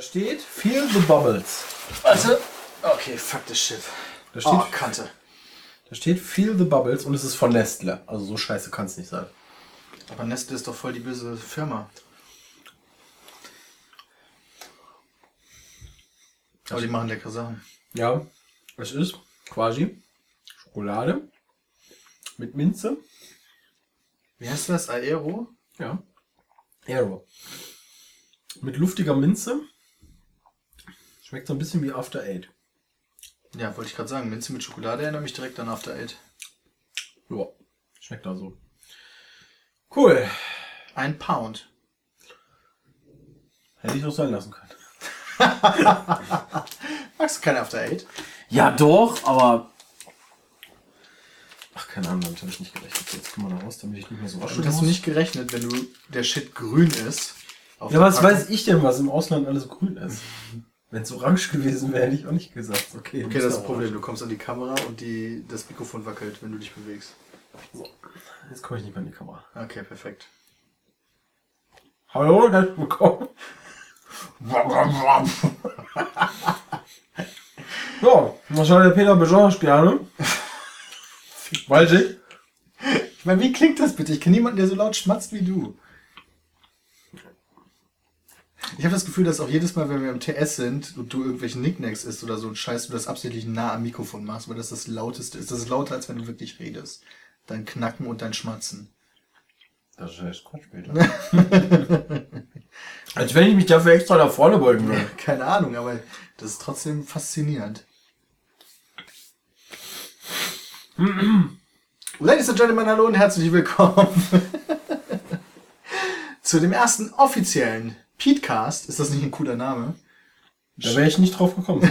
Da steht Feel the Bubbles. Warte. Okay, fuck this shit. Da steht, Oh, Kante. da steht Feel the Bubbles und es ist von Nestle. Also so scheiße kann es nicht sein. Aber Nestle ist doch voll die böse Firma. Aber die machen leckere Sachen. Ja, es ist quasi Schokolade mit Minze. Wie heißt das? Aero? Ja. Aero. Mit luftiger Minze. Schmeckt so ein bisschen wie After Eight. Ja, wollte ich gerade sagen. Minze mit Schokolade erinnert mich direkt an After Eight. Ja, schmeckt da so. Cool. Ein Pound. Hätte ich auch sein lassen können. Magst du kein After Eight? Ja, doch, aber. Ach, keine Ahnung, damit habe ich nicht gerechnet. Jetzt kommen wir da raus, damit ich nicht mehr so waschen hast du nicht gerechnet, wenn du der Shit grün ist. Ja, was Packung. weiß ich denn, was im Ausland alles grün ist? Wenn es orange gewesen wäre, hätte ich auch nicht gesagt. Okay, Okay, das ist das Problem. Du kommst an die Kamera und die, das Mikrofon wackelt, wenn du dich bewegst. Jetzt komme ich nicht mehr in die Kamera. Okay, perfekt. Hallo, herzlich willkommen. Ja, was soll der Peter besonders gerne? Weiß ich. Ich meine, wie klingt das bitte? Ich kenne niemanden, der so laut schmatzt wie du. Ich habe das Gefühl, dass auch jedes Mal, wenn wir im TS sind und du irgendwelche Nicknacks isst oder so ein Scheiß, du das absichtlich nah am Mikrofon machst, weil das das lauteste ist. Das ist lauter, als wenn du wirklich redest. Dein Knacken und dein Schmatzen. Das ist Quatsch, Peter. Als wenn ich mich dafür extra nach vorne beugen würde. Keine Ahnung, aber das ist trotzdem faszinierend. Ladies and Gentlemen, hallo und herzlich willkommen zu dem ersten offiziellen Petecast. Ist das nicht ein cooler Name? Da wäre ich nicht drauf gekommen.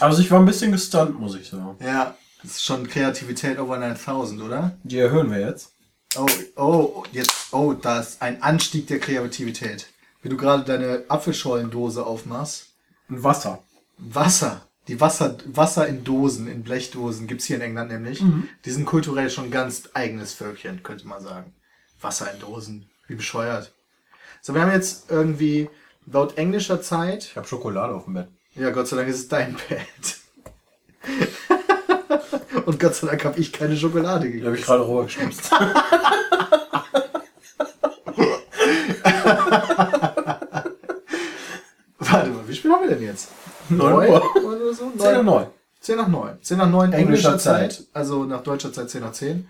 also ich war ein bisschen gestunt, muss ich sagen. Ja, das ist schon Kreativität over 9000, oder? Die erhöhen wir jetzt. Oh, oh, jetzt, oh, da ist ein Anstieg der Kreativität. Wie du gerade deine Apfelschollendose aufmachst. Und Wasser. Wasser. Die Wasser, Wasser in Dosen, in Blechdosen gibt's hier in England nämlich. Die sind kulturell schon ganz eigenes Völkchen, könnte man sagen. Wasser in Dosen. Wie bescheuert. So, wir haben jetzt irgendwie laut englischer Zeit, Ich habe Schokolade auf dem Bett. ja, Gott sei Dank ist es dein Bett. Und Gott sei Dank habe ich keine Schokolade Die gegessen. habe ich gerade rübergeschnipst. Warte mal, wie spät haben wir denn jetzt? Neun Uhr. oder so? 10 nach 9. 10 nach 9. 10 nach 9 englischer Englischer Zeit. Zeit. Also nach deutscher Zeit 10 nach 10.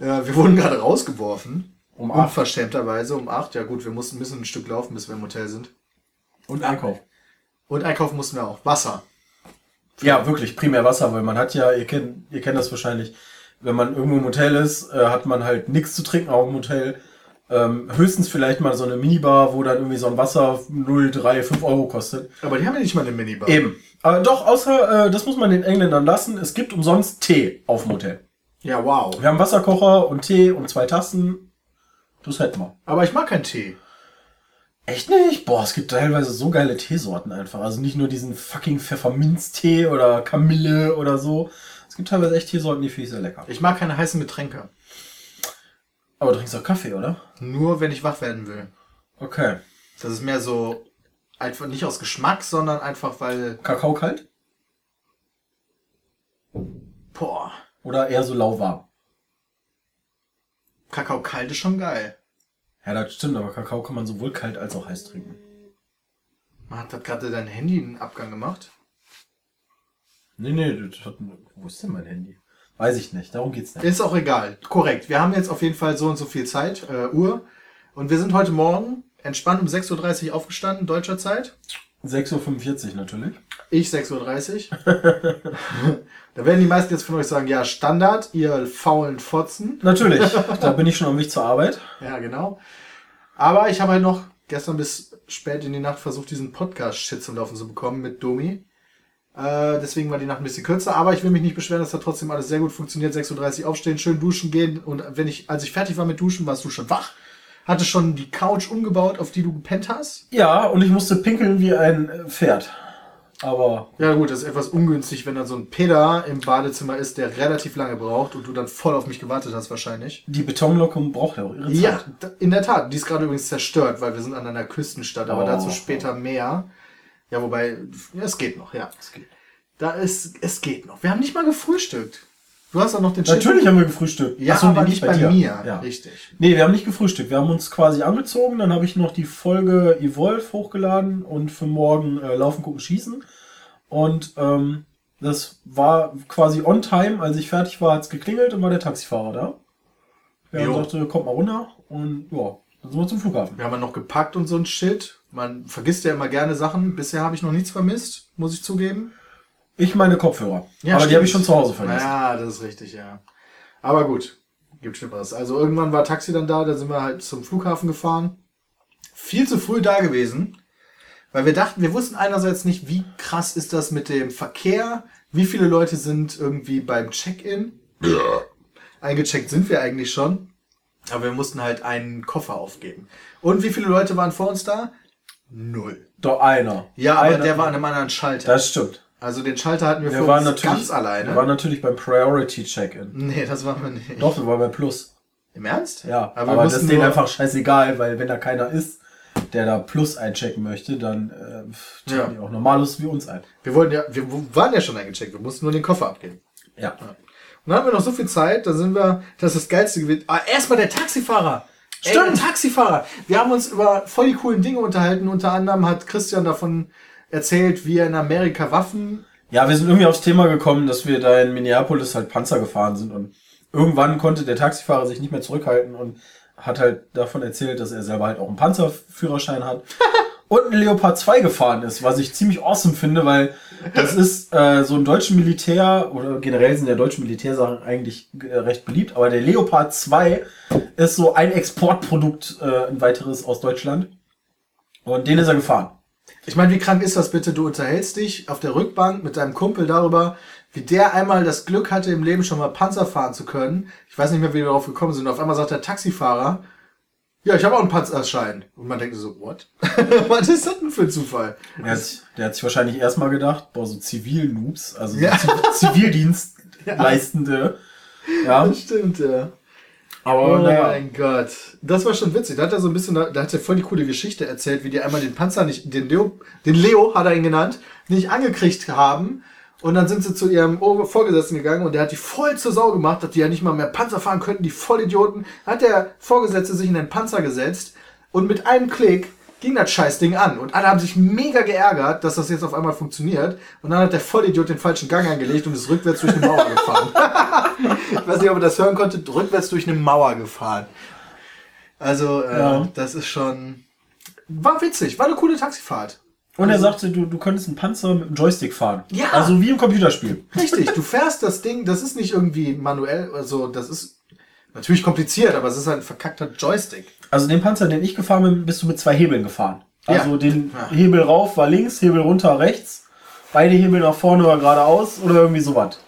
Äh, wir wurden gerade rausgeworfen. Um acht. Unverschämterweise um 8. Ja gut, wir mussten ein bisschen ein Stück laufen, bis wir im Hotel sind. Und Einkauf. Und einkaufen mussten wir auch. Wasser. Ja, wirklich, primär Wasser, weil man hat ja, ihr kennt, ihr kennt das wahrscheinlich, wenn man irgendwo im Hotel ist, äh, hat man halt nichts zu trinken auch im Hotel. Ähm, höchstens vielleicht mal so eine Minibar, wo dann irgendwie so ein Wasser 0, 3, 5 Euro kostet. Aber die haben ja nicht mal eine Minibar. Eben. Aber doch, außer, äh, das muss man den Engländern lassen, es gibt umsonst Tee auf dem Hotel. Ja, wow. Wir haben Wasserkocher und Tee und zwei Tassen. Das hätten wir. Aber ich mag keinen Tee. Echt nicht? Boah, es gibt teilweise so geile Teesorten einfach. Also nicht nur diesen fucking Pfefferminztee oder Kamille oder so. Es gibt teilweise echt Teesorten, die finde ich sehr lecker. Ich mag keine heißen Getränke. Aber du trinkst auch Kaffee, oder? Nur wenn ich wach werden will. Okay. Das ist mehr so einfach nicht aus Geschmack, sondern einfach weil, Kakao kalt? boah, Oder eher so lauwarm? Kakao kalt ist schon geil. Ja, das stimmt, aber Kakao kann man sowohl kalt als auch heiß trinken. Man hat gerade dein Handy einen Abgang gemacht. Nee, nee, das hat, wo ist denn mein Handy? Weiß ich nicht, darum geht's nicht. Ist auch egal. Korrekt. Wir haben jetzt auf jeden Fall so und so viel Zeit, äh, Uhr. Und wir sind heute Morgen entspannt um 6.30 Uhr aufgestanden, deutscher Zeit. 6.45 Uhr natürlich. Ich 6.30 Uhr. da werden die meisten jetzt von euch sagen, ja, Standard, ihr faulen Fotzen. Natürlich, da bin ich schon am Weg zur Arbeit. Ja, genau. Aber ich habe halt noch gestern bis spät in die Nacht versucht, diesen Podcast-Shit zum Laufen zu bekommen mit Domi. Äh, deswegen war die Nacht ein bisschen kürzer, aber ich will mich nicht beschweren, das hat trotzdem alles sehr gut funktioniert. 6.30 Uhr aufstehen, schön duschen gehen und wenn ich, als ich fertig war mit Duschen, warst du schon wach. Hatte schon die Couch umgebaut, auf die du gepennt hast. Ja, und ich musste pinkeln wie ein äh, Pferd. Aber Ja gut, das ist etwas ungünstig, wenn dann so ein Peter im Badezimmer ist, der relativ lange braucht und du dann voll auf mich gewartet hast wahrscheinlich. die Betonlocke braucht ja auch ihre Zeit. Ja, in der Tat. Die ist gerade übrigens zerstört, weil wir sind an einer Küstenstadt, aber Oh. dazu später mehr. Ja, wobei, ja, es geht noch, ja. Das geht. Da ist, es geht noch. Wir haben nicht mal gefrühstückt. Du hast doch noch den Natürlich haben wir gefrühstückt. Ja, Ach so, aber nee, nicht bei, dir. mir. Ja. Richtig. Nee, wir haben nicht gefrühstückt. Wir haben uns quasi angezogen. Dann habe ich noch die Folge Evolve hochgeladen und für morgen äh, Laufen, Gucken, Schießen. Und ähm, das war quasi on time. Als ich fertig war, hat's geklingelt und war der Taxifahrer da. Der Jo. sagte, kommt mal runter. Und ja, dann sind wir zum Flughafen. Wir haben ja noch gepackt und so ein Shit. Man vergisst ja immer gerne Sachen. Bisher habe ich noch nichts vermisst, muss ich zugeben. Ich meine Kopfhörer. Ja, Aber die habe ich schon zu Hause vergessen. Ja, das ist richtig, ja. Aber gut, gibt Schlimmeres. Also irgendwann war Taxi dann da, da sind wir halt zum Flughafen gefahren. Viel zu früh da gewesen, weil wir dachten, wir wussten einerseits nicht, wie krass ist das mit dem Verkehr, wie viele Leute sind irgendwie beim Check-in. Eingecheckt sind wir eigentlich schon, aber wir mussten halt einen Koffer aufgeben. Und wie viele Leute waren vor uns da? Null. Doch einer. Ja, aber einer. der war an einem anderen Schalter. Das stimmt. Also den Schalter hatten wir Wir für uns ganz alleine. Wir waren natürlich beim Priority Check-in. Nee, das waren wir nicht. Doch, wir waren bei Plus. Im Ernst? Ja, aber, aber, das ist denen einfach scheißegal, weil wenn da keiner ist, der da Plus einchecken möchte, dann äh, pff, checken Ja. die auch Normalos wie uns ein. wir wollten ja, wir waren ja schon eingecheckt, wir mussten nur den Koffer abgeben. Ja. Und dann haben wir noch so viel Zeit, da sind wir, das ist das Geilste gewesen. Ah, erstmal der Taxifahrer. Ey, Stimmt. der Taxifahrer. Wir haben uns über voll die coolen Dinge unterhalten. Unter anderem hat Christian davon erzählt, wie er in Amerika Waffen. Ja, wir sind irgendwie aufs Thema gekommen, dass wir da in Minneapolis halt Panzer gefahren sind und irgendwann konnte der Taxifahrer sich nicht mehr zurückhalten und hat halt davon erzählt, dass er selber halt auch einen Panzerführerschein hat und ein Leopard 2 gefahren ist, was ich ziemlich awesome finde, weil das ist äh, so im deutschen Militär oder generell sind ja deutsche Militärsachen eigentlich äh, recht beliebt, aber der Leopard 2 ist so ein Exportprodukt, äh, ein weiteres aus Deutschland und den ist er gefahren. Ich meine, wie krank ist das bitte? Du unterhältst dich auf der Rückbank mit deinem Kumpel darüber, wie der einmal das Glück hatte, im Leben schon mal Panzer fahren zu können. Ich weiß nicht mehr, wie wir darauf gekommen sind. Auf einmal sagt der Taxifahrer, ja, ich habe auch einen Panzerschein. Und man denkt so, what? Was ist das denn für ein Zufall? Der hat, sich- der hat sich wahrscheinlich erstmal gedacht, boah, so Zivil-Noobs, also so Ja. Ziv- Zivildienstleistende. Ja, Das stimmt, ja. Aber Oh naja. mein Gott. Das war schon witzig. Da hat er so ein bisschen, da hat er voll die coole Geschichte erzählt, wie die einmal den Panzer nicht, den Leo, den Leo hat er ihn genannt, nicht angekriegt haben. Und dann sind sie zu ihrem Vorgesetzten gegangen und der hat die voll zur Sau gemacht, dass die ja nicht mal mehr Panzer fahren könnten, die Vollidioten. Hat der Vorgesetzte sich in den Panzer gesetzt und mit einem Klick ging das Scheißding an. Und alle haben sich mega geärgert, dass das jetzt auf einmal funktioniert. Und dann hat der Vollidiot den falschen Gang angelegt und ist rückwärts durch eine Mauer gefahren. ich weiß nicht, ob ihr das hören konntet, rückwärts durch eine Mauer gefahren. Also, äh, Ja. das ist schon. War witzig, war eine coole Taxifahrt. Und er sagte, du, du könntest einen Panzer mit einem Joystick fahren. Ja. Also wie im Computerspiel. Richtig, du fährst das Ding, das ist nicht irgendwie manuell, also das ist natürlich kompliziert, aber es ist halt ein verkackter Joystick. Also den Panzer, den ich gefahren bin, bist du mit zwei Hebeln gefahren. Also Ja. den Ja. Hebel rauf war links, Hebel runter rechts, beide Hebel nach vorne war geradeaus oder irgendwie sowas.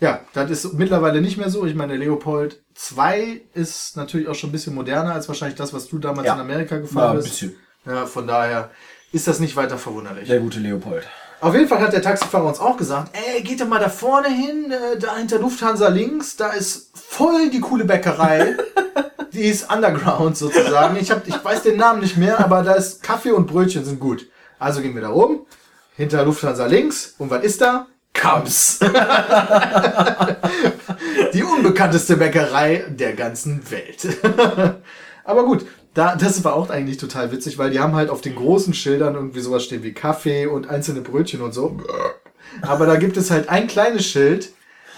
Ja, das ist mittlerweile nicht mehr so. Ich meine, Leopold 2 ist natürlich auch schon ein bisschen moderner als wahrscheinlich das, was du damals Ja. in Amerika Ja, gefahren ein bist. bisschen. Ja, von daher ist das nicht weiter verwunderlich. Der gute Leopold. Auf jeden Fall hat der Taxifahrer uns auch gesagt, ey, geht doch mal da vorne hin, äh, da hinter Lufthansa links, da ist voll die coole Bäckerei. die ist underground sozusagen. Ich, hab, ich weiß den Namen nicht mehr, aber da ist Kaffee und Brötchen sind gut. Also gehen wir da rum, hinter Lufthansa links. Und was ist da? Kamps. die unbekannteste Bäckerei der ganzen Welt. Aber gut, da, das war auch eigentlich total witzig, weil die haben halt auf den großen Schildern irgendwie sowas stehen wie Kaffee und einzelne Brötchen und so. Aber da gibt es halt ein kleines Schild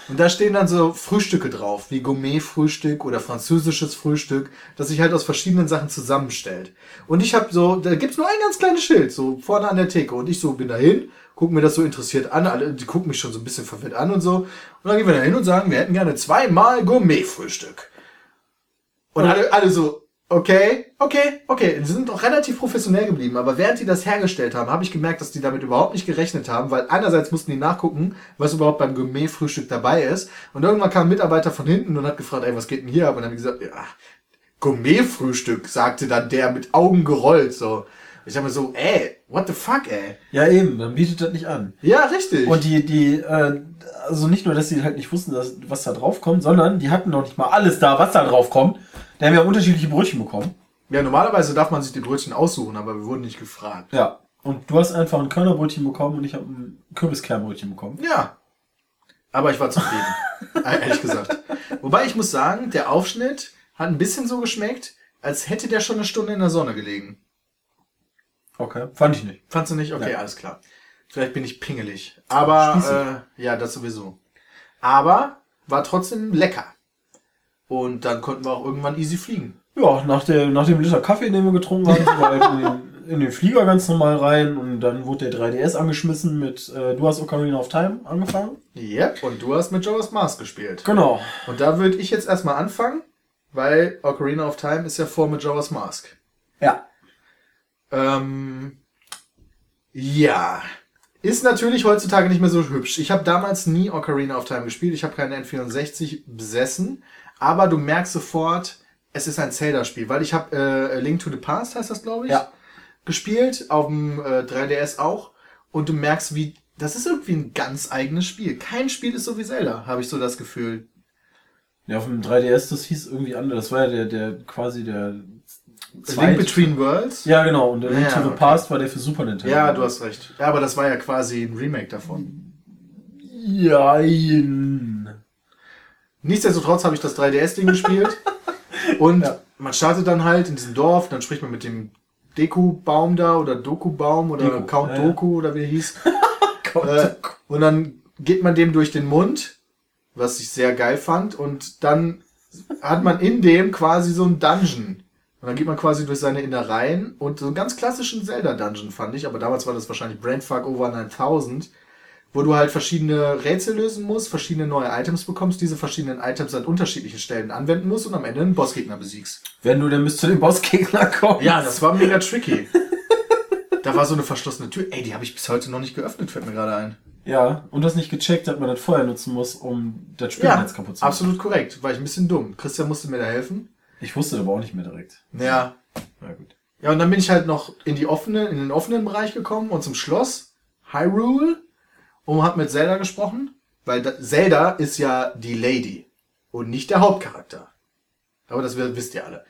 und da stehen dann so Frühstücke drauf, wie Gourmet-Frühstück oder französisches Frühstück, das sich halt aus verschiedenen Sachen zusammenstellt. Und ich habe so, da gibt's nur ein ganz kleines Schild, so vorne an der Theke. Und ich so bin dahin, guck mir das so interessiert an, alle, die gucken mich schon so ein bisschen verwirrt an und so. Und dann gehen wir da hin und sagen, wir hätten gerne zweimal Gourmet-Frühstück. Und alle, alle so, okay, okay, okay. Die sind auch relativ professionell geblieben. Aber während die das hergestellt haben, habe ich gemerkt, dass die damit überhaupt nicht gerechnet haben, weil einerseits mussten die nachgucken, was überhaupt beim Gourmet-Frühstück dabei ist. Und irgendwann kam ein Mitarbeiter von hinten und hat gefragt, ey, was geht denn hier ab? Und dann haben die gesagt, ja, Gourmet-Frühstück, sagte dann der mit Augen gerollt, so. Ich dachte mir so, ey, what the fuck, ey? Ja, eben, dann bietet das nicht an. Ja, richtig. Und die, die, äh, also nicht nur, dass sie halt nicht wussten, dass, was da drauf kommt, sondern die hatten noch nicht mal alles da, was da drauf kommt. Da haben wir unterschiedliche Brötchen bekommen. ja, normalerweise darf man sich die Brötchen aussuchen, aber wir wurden nicht gefragt. Ja. Und du hast einfach ein Körnerbrötchen bekommen und ich habe ein Kürbiskernbrötchen bekommen. Ja. Aber ich war zufrieden. äh, ehrlich gesagt. Wobei ich muss sagen, der Aufschnitt hat ein bisschen so geschmeckt, als hätte der schon eine Stunde in der Sonne gelegen. Okay. Fand ich nicht. Fandst du nicht? Okay, Ja. alles klar. Vielleicht bin ich pingelig. Aber, äh, ja, das sowieso. Aber war trotzdem lecker. Und dann konnten wir auch irgendwann easy fliegen. Ja, nach, der, nach dem Liter Kaffee, den wir getrunken haben, sind wir halt in den, in den Flieger ganz normal rein und dann wurde der 3DS angeschmissen mit, äh, du hast Ocarina of Time angefangen. Yep. Und du hast mit Joas Mars gespielt. Genau. Und da würde ich jetzt erstmal anfangen, weil Ocarina of Time ist ja vor mit Joas Mask. Ja. Ähm, ja. Ist natürlich heutzutage nicht mehr so hübsch. Ich habe damals nie Ocarina of Time gespielt. Ich habe keine N64 besessen. Aber du merkst sofort, es ist ein Zelda-Spiel. Weil ich habe äh, Link to the Past, heißt das, glaube ich, Ja. gespielt. Auf dem äh, 3DS auch. Und du merkst, wie... Das ist irgendwie ein ganz eigenes Spiel. Kein Spiel ist so wie Zelda, habe ich so das Gefühl. Ja, auf dem 3DS, das hieß irgendwie anders. Das war ja der, der quasi der A Link Between Worlds? Ja, genau. Und der Link Ja, to the okay. Past war der für Super Nintendo. Ja, du hast recht. Ja, aber das war ja quasi ein Remake davon. Jein. Nichtsdestotrotz habe ich das 3DS-Ding gespielt. Und Ja. man startet dann halt in diesem Dorf, dann spricht man mit dem Deku-Baum da oder Doku-Baum oder Deku, Count ja. Doku oder wie er hieß. äh, und dann geht man dem durch den Mund, was ich sehr geil fand. Und dann hat man in dem quasi so ein Dungeon. Und dann geht man quasi durch seine Innereien und so einen ganz klassischen Zelda-Dungeon fand ich, aber damals war das wahrscheinlich Brainfuck Over 9000, wo du halt verschiedene Rätsel lösen musst, verschiedene neue Items bekommst, diese verschiedenen Items an unterschiedlichen Stellen anwenden musst und am Ende einen Bossgegner besiegst. Wenn du denn bis zu dem Bossgegner kommst. Ja, das war mega tricky. da war so eine verschlossene Tür. Ey, die habe ich bis heute noch nicht geöffnet, fällt mir gerade ein. Ja, und das nicht gecheckt, dass man das vorher nutzen muss, um das Ja, Spielnetz kaputt zu machen. absolut korrekt. War ich ein bisschen dumm. Christian musste mir da helfen. Ich wusste aber auch nicht mehr direkt. Ja. Na gut. Ja, und dann bin ich halt noch in die offene, in den offenen Bereich gekommen und zum Schloss Hyrule und hab mit Zelda gesprochen, weil da, Zelda ist ja die Lady und nicht der Hauptcharakter. Aber das wi- wisst ihr alle.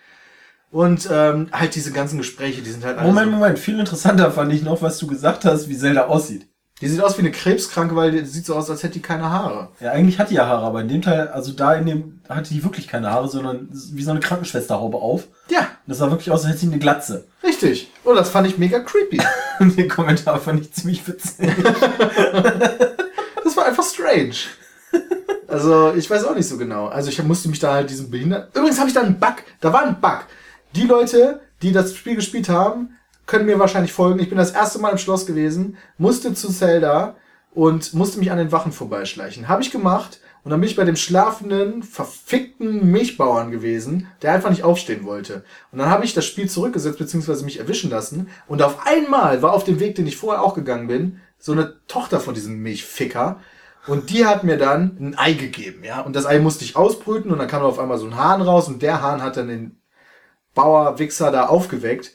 Und ähm, halt diese ganzen Gespräche, die sind halt Moment, so, Moment. Viel interessanter fand ich noch, was du gesagt hast, wie Zelda aussieht. Die sieht aus wie eine Krebskranke, weil die sieht so aus, als hätte die keine Haare. Ja, eigentlich hat die ja Haare, aber in dem Teil, also da in dem, hatte die wirklich keine Haare, sondern wie so eine Krankenschwesterhaube auf. Ja, Und das sah wirklich aus, als hätte sie eine Glatze. richtig. Oh, das fand ich mega creepy. Den Kommentar fand ich ziemlich witzig. Das war einfach strange. Also, ich weiß auch nicht so genau. Also, ich musste mich da halt diesen behindert. Übrigens habe ich da einen Bug. Da war ein Bug. Die Leute, die das Spiel gespielt haben, können mir wahrscheinlich folgen. Ich bin das erste Mal im Schloss gewesen, musste zu Zelda und musste mich an den Wachen vorbeischleichen. Habe ich gemacht und dann bin ich bei dem schlafenden, verfickten Milchbauern gewesen, der einfach nicht aufstehen wollte. Und dann habe ich das Spiel zurückgesetzt bzw. mich erwischen lassen und auf einmal war auf dem Weg, den ich vorher auch gegangen bin, so eine Tochter von diesem Milchficker und die hat mir dann ein Ei gegeben, ja. Und das Ei musste ich ausbrüten und dann kam auf einmal so ein Hahn raus und der Hahn hat dann den Bauer-Wichser da aufgeweckt.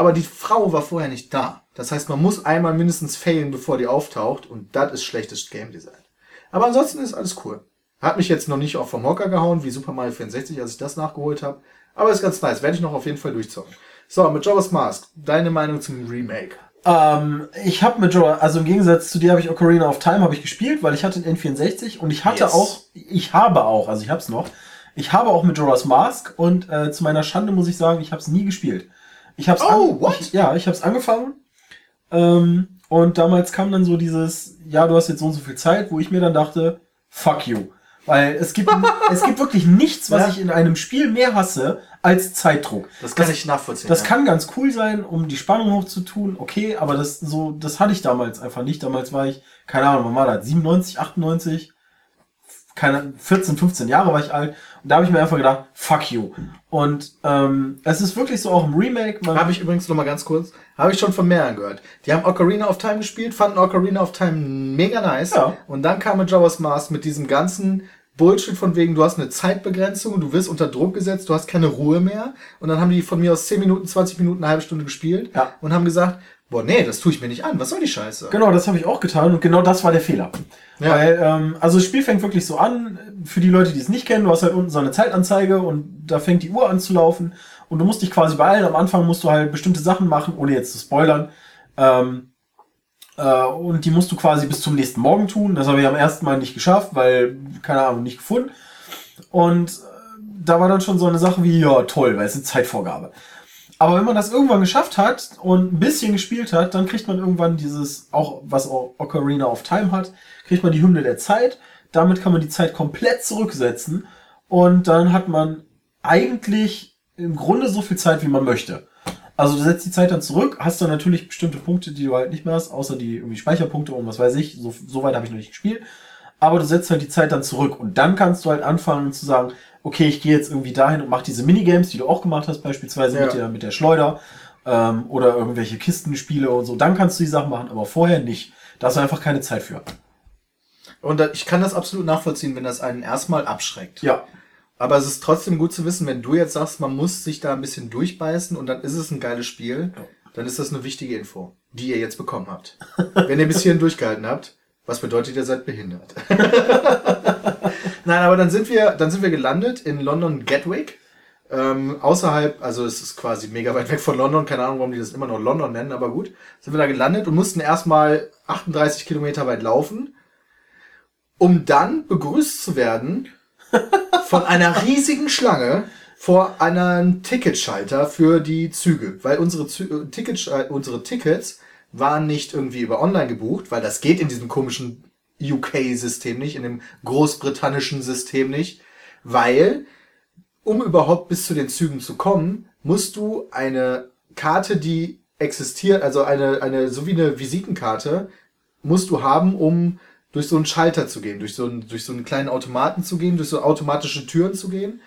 Aber die Frau war vorher nicht da. Das heißt, man muss einmal mindestens failen, bevor die auftaucht. Und das ist schlechtes Game Design. Aber ansonsten ist alles cool. Hat mich jetzt noch nicht auch vom Hocker gehauen, wie Super Mario 64, als ich das nachgeholt habe. Aber ist ganz nice. Werde ich noch auf jeden Fall durchzocken. So, mit Jobbers Mask. Deine Meinung zum Remake? Ähm, ich habe mit Joe, also im Gegensatz zu dir habe ich Ocarina of Time habe ich gespielt, weil ich hatte den N64 und ich hatte Yes. auch, ich habe auch, also ich habe es noch, ich habe auch mit Jorah's Mask und äh, zu meiner Schande muss ich sagen, ich habe es nie gespielt. Ich habe es Oh, what? Ich, ja, ich habe es angefangen ähm, und damals kam dann so dieses, ja, du hast jetzt so und so viel Zeit, wo ich mir dann dachte, fuck you. Weil es gibt, es gibt wirklich nichts, was Ja. ich in einem Spiel mehr hasse als Zeitdruck. Das kann ich nachvollziehen. Das ja. kann ganz cool sein, um die Spannung hochzutun, okay, aber das so, das hatte ich damals einfach nicht. Damals war ich, keine Ahnung, wann war das? 97, 98, keine 14, 15 Jahre war ich alt. Und da habe ich mir einfach gedacht, fuck you. Und ähm, es ist wirklich so auch im Remake, Habe ich übrigens noch mal ganz kurz, habe ich schon von mehreren gehört. Die haben Ocarina of Time gespielt, fanden Ocarina of Time mega nice. Ja. Und dann kam Majora's Mask mit diesem ganzen Bullshit von wegen, du hast eine Zeitbegrenzung, du wirst unter Druck gesetzt, du hast keine Ruhe mehr. Und dann haben die von mir aus 10 Minuten, 20 Minuten, eine halbe Stunde gespielt Ja. und haben gesagt, boah, nee, das tue ich mir nicht an. Was soll die Scheiße? Genau, das habe ich auch getan und genau das war der Fehler. Ja. Weil, ähm, also das Spiel fängt wirklich so an, für die Leute, die es nicht kennen, du hast halt unten so eine Zeitanzeige und da fängt die Uhr an zu laufen und du musst dich quasi beeilen. Am Anfang musst du halt bestimmte Sachen machen, ohne jetzt zu spoilern. Ähm, äh, und die musst du quasi bis zum nächsten Morgen tun. Das habe ich am ersten Mal nicht geschafft, weil, keine Ahnung, nicht gefunden. Und äh, da war dann schon so eine Sache wie, ja, toll, weil es eine Zeitvorgabe. Aber wenn man das irgendwann geschafft hat und ein bisschen gespielt hat, dann kriegt man irgendwann dieses, auch was auch Ocarina of Time hat, kriegt man die Hymne der Zeit. Damit kann man die Zeit komplett zurücksetzen und dann hat man eigentlich im Grunde so viel Zeit, wie man möchte. Also du setzt die Zeit dann zurück, hast dann natürlich bestimmte Punkte, die du halt nicht mehr hast, außer die irgendwie Speicherpunkte und was weiß ich. So, so weit habe ich noch nicht gespielt. Aber du setzt halt die Zeit dann zurück und dann kannst du halt anfangen zu sagen, okay, ich gehe jetzt irgendwie dahin und mache diese Minigames, die du auch gemacht hast, beispielsweise Ja. mit, der, mit der Schleuder ähm, oder irgendwelche Kistenspiele und so. Dann kannst du die Sachen machen, aber vorher nicht. Da hast du einfach keine Zeit für. Und da, ich kann das absolut nachvollziehen, wenn das einen erstmal abschreckt. Ja, Aber es ist trotzdem gut zu wissen, wenn du jetzt sagst, man muss sich da ein bisschen durchbeißen und dann ist es ein geiles Spiel, dann ist das eine wichtige Info, die ihr jetzt bekommen habt. wenn ihr bis hierhin durchgehalten habt, was bedeutet, ihr seid behindert. Nein, aber dann sind wir, dann sind wir gelandet in London Gatwick. Ähm, außerhalb, also es ist quasi mega weit weg von London, keine Ahnung, warum die das immer noch London nennen, aber gut, sind wir da gelandet und mussten erstmal 38 Kilometer weit laufen, um dann begrüßt zu werden von einer riesigen Schlange vor einem Ticketschalter für die Züge, weil unsere, Zü äh, Ticket, unsere Tickets waren nicht irgendwie über online gebucht, weil das geht in diesem komischen UK-System nicht, in dem großbritannischen System nicht, weil um überhaupt bis zu den Zügen zu kommen, musst du eine Karte, die existiert, also eine, eine, so wie eine Visitenkarte, musst du haben, um durch so einen Schalter zu gehen, durch so einen, durch so einen kleinen Automaten zu gehen, durch so automatische Türen zu gehen.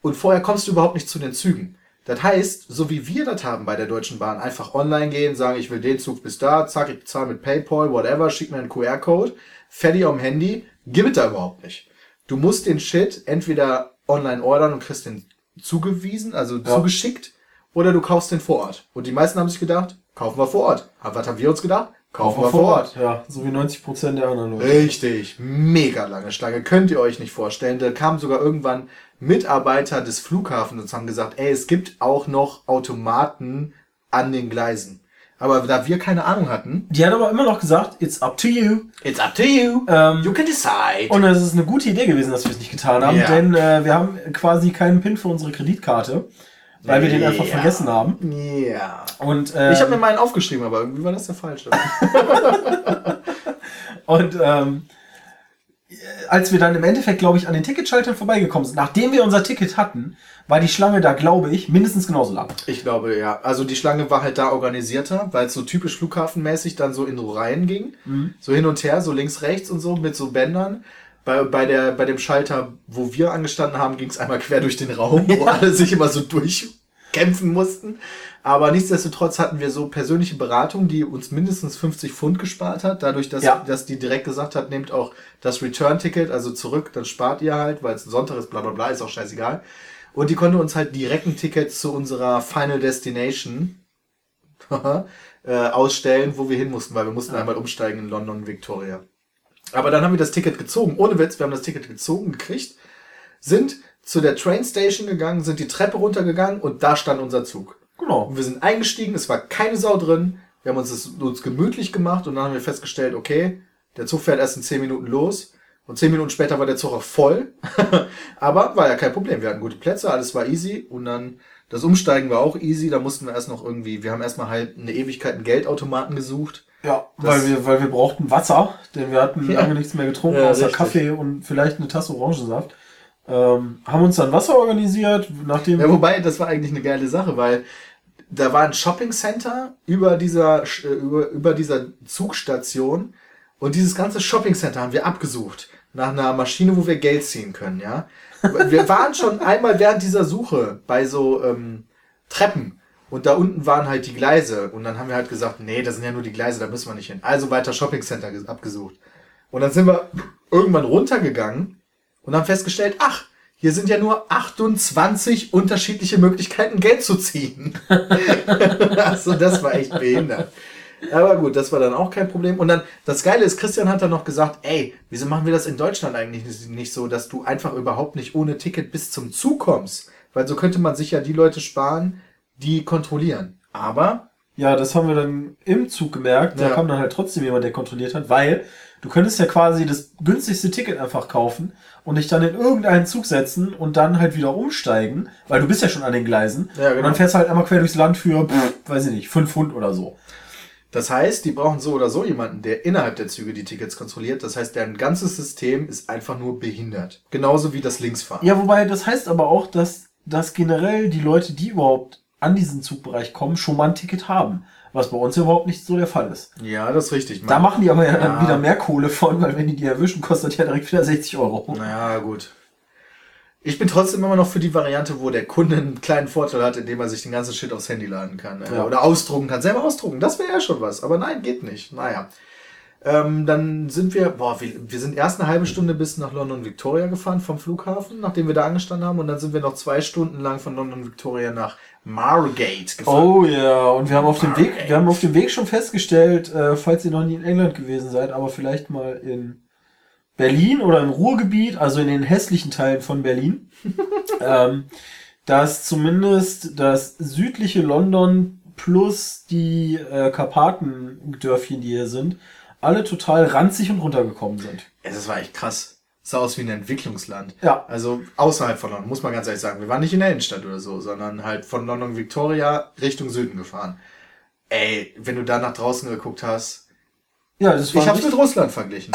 Und vorher kommst du überhaupt nicht zu den Zügen. Das heißt, so wie wir das haben bei der Deutschen Bahn, einfach online gehen, sagen, ich will den Zug bis da, zack, ich bezahle mit PayPal, whatever, schick mir einen QR-Code, fertig am Handy, gibt es da überhaupt nicht. Du musst den Shit entweder online ordern und kriegst den zugewiesen, also zugeschickt, oder du kaufst den vor Ort. Und die meisten haben sich gedacht, kaufen wir vor Ort. Aber was haben wir uns gedacht? Kaufen wir vor Ort. Ja, so wie 90 Prozent der anderen Leute. Richtig, mega lange Schlange. Könnt ihr euch nicht vorstellen. Da kamen sogar irgendwann Mitarbeiter des Flughafens und haben gesagt, ey, es gibt auch noch Automaten an den Gleisen. Aber da wir keine Ahnung hatten, Die hat aber immer noch gesagt, it's up to you. it's up to you. Ähm, you can decide. Und es ist eine gute Idee gewesen, dass wir es nicht getan haben, Ja. denn äh, wir haben quasi keinen PIN für unsere Kreditkarte, weil wir den einfach Ja. vergessen haben. Ja. Und, äh, Ich habe mir meinen aufgeschrieben, aber irgendwie war das der falsche. und ähm, als wir dann im Endeffekt, glaube ich, an den Ticketschaltern vorbeigekommen sind, nachdem wir unser Ticket hatten, war die Schlange da, glaube ich, mindestens genauso lang. Ich glaube, ja. Also die Schlange war halt da organisierter, weil es so typisch flughafenmäßig dann so in so Reihen ging. So hin und her, so links, rechts und so mit so Bändern. Bei, bei, der, bei dem Schalter, wo wir angestanden haben, ging es einmal quer durch den Raum, wo alle sich immer so durchkämpfen mussten. Aber nichtsdestotrotz hatten wir so persönliche Beratung, die uns mindestens 50 Pfund gespart hat, dadurch, dass, Ja. dass die direkt gesagt hat, nehmt auch das Return-Ticket, also zurück, dann spart ihr halt, weil es ein Sonntag ist, bla bla bla, ist auch scheißegal. Und die konnte uns halt direkt ein Ticket zu unserer Final Destination äh, ausstellen, wo wir hin mussten, weil wir mussten einmal umsteigen in London Victoria. Aber dann haben wir das Ticket gezogen, ohne Witz, wir haben das Ticket gezogen, gekriegt, sind zu der Train Station gegangen, sind die Treppe runtergegangen und da stand unser Zug. Genau. Und wir sind eingestiegen, es war keine Sau drin, wir haben uns das uns gemütlich gemacht und dann haben wir festgestellt, okay, der Zug fährt erst in 10 Minuten los und 10 Minuten später war der Zug auch voll. Aber war ja kein Problem, wir hatten gute Plätze, alles war easy und dann das Umsteigen war auch easy, da mussten wir erst noch irgendwie, wir haben erstmal halt eine Ewigkeit einen Geldautomaten gesucht. Ja, weil wir, weil wir brauchten Wasser, denn wir hatten Ja. lange nichts mehr getrunken, Ja, außer richtig. Kaffee und vielleicht eine Tasse Orangensaft. Ähm, haben uns dann Wasser organisiert, nachdem Ja, wobei, das war eigentlich eine geile Sache, weil da war ein Shopping Center über dieser, äh, über, über dieser Zugstation und dieses ganze Shopping Center haben wir abgesucht nach einer Maschine, wo wir Geld ziehen können, ja. Wir waren schon einmal während dieser Suche bei so ähm, Treppen und da unten waren halt die Gleise und dann haben wir halt gesagt, nee, das sind ja nur die Gleise, da müssen wir nicht hin. Also weiter Shopping Center ges- abgesucht. Und dann sind wir irgendwann runtergegangen und haben festgestellt, ach, hier sind ja nur 28 unterschiedliche Möglichkeiten, Geld zu ziehen. also das war echt behindert. Aber gut, das war dann auch kein Problem. Und dann, das Geile ist, Christian hat dann noch gesagt, ey, wieso machen wir das in Deutschland eigentlich nicht so, dass du einfach überhaupt nicht ohne Ticket bis zum Zug kommst? Weil so könnte man sich ja die Leute sparen, die kontrollieren. Aber. Ja, das haben wir dann im Zug gemerkt. Da Ja. kam dann halt trotzdem jemand, der kontrolliert hat, weil du könntest ja quasi das günstigste Ticket einfach kaufen und dich dann in irgendeinen Zug setzen und dann halt wieder umsteigen, weil du bist ja schon an den Gleisen. Ja, genau. Und dann fährst du halt einmal quer durchs Land für, pff, weiß ich nicht, fünf Pfund oder so. Das heißt, die brauchen so oder so jemanden, der innerhalb der Züge die Tickets kontrolliert. Das heißt, deren ganzes System ist einfach nur behindert. Genauso wie das Linksfahren. Ja, wobei das heißt aber auch, dass, dass generell die Leute, die überhaupt an diesen Zugbereich kommen, schon mal ein Ticket haben. Was bei uns überhaupt nicht so der Fall ist. Ja, das ist richtig. Da machen die aber ja, dann wieder mehr Kohle von, weil wenn die die erwischen, kostet ja direkt wieder 60 Euro. Naja, gut. Ich bin trotzdem immer noch für die Variante, wo der Kunde einen kleinen Vorteil hat, indem er sich den ganzen Shit aufs Handy laden kann. äh, Ja. Oder ausdrucken kann. Selber ausdrucken, das wäre ja schon was. Aber nein, geht nicht. Naja. Ähm, dann sind wir, boah, wir, wir sind erst eine halbe Stunde bis nach London Victoria gefahren vom Flughafen, nachdem wir da angestanden haben. Und dann sind wir noch zwei Stunden lang von London Victoria nach Margate gefahren. Oh ja, und wir haben auf dem Weg, wir haben auf dem Weg schon festgestellt, äh, falls ihr noch nie in England gewesen seid, aber vielleicht mal in Berlin oder im Ruhrgebiet, also in den hässlichen Teilen von Berlin, ähm, dass zumindest das südliche London plus die äh, Karpatendörfchen, die hier sind, alle total ranzig und runtergekommen sind. Das war echt krass. Sah aus wie ein Entwicklungsland. Ja. Also außerhalb von London, muss man ganz ehrlich sagen. Wir waren nicht in der Innenstadt oder so, sondern halt von London Victoria Richtung Süden gefahren. Ey, wenn du da nach draußen geguckt hast. Ja, das war Ich hab's mit Russland verglichen.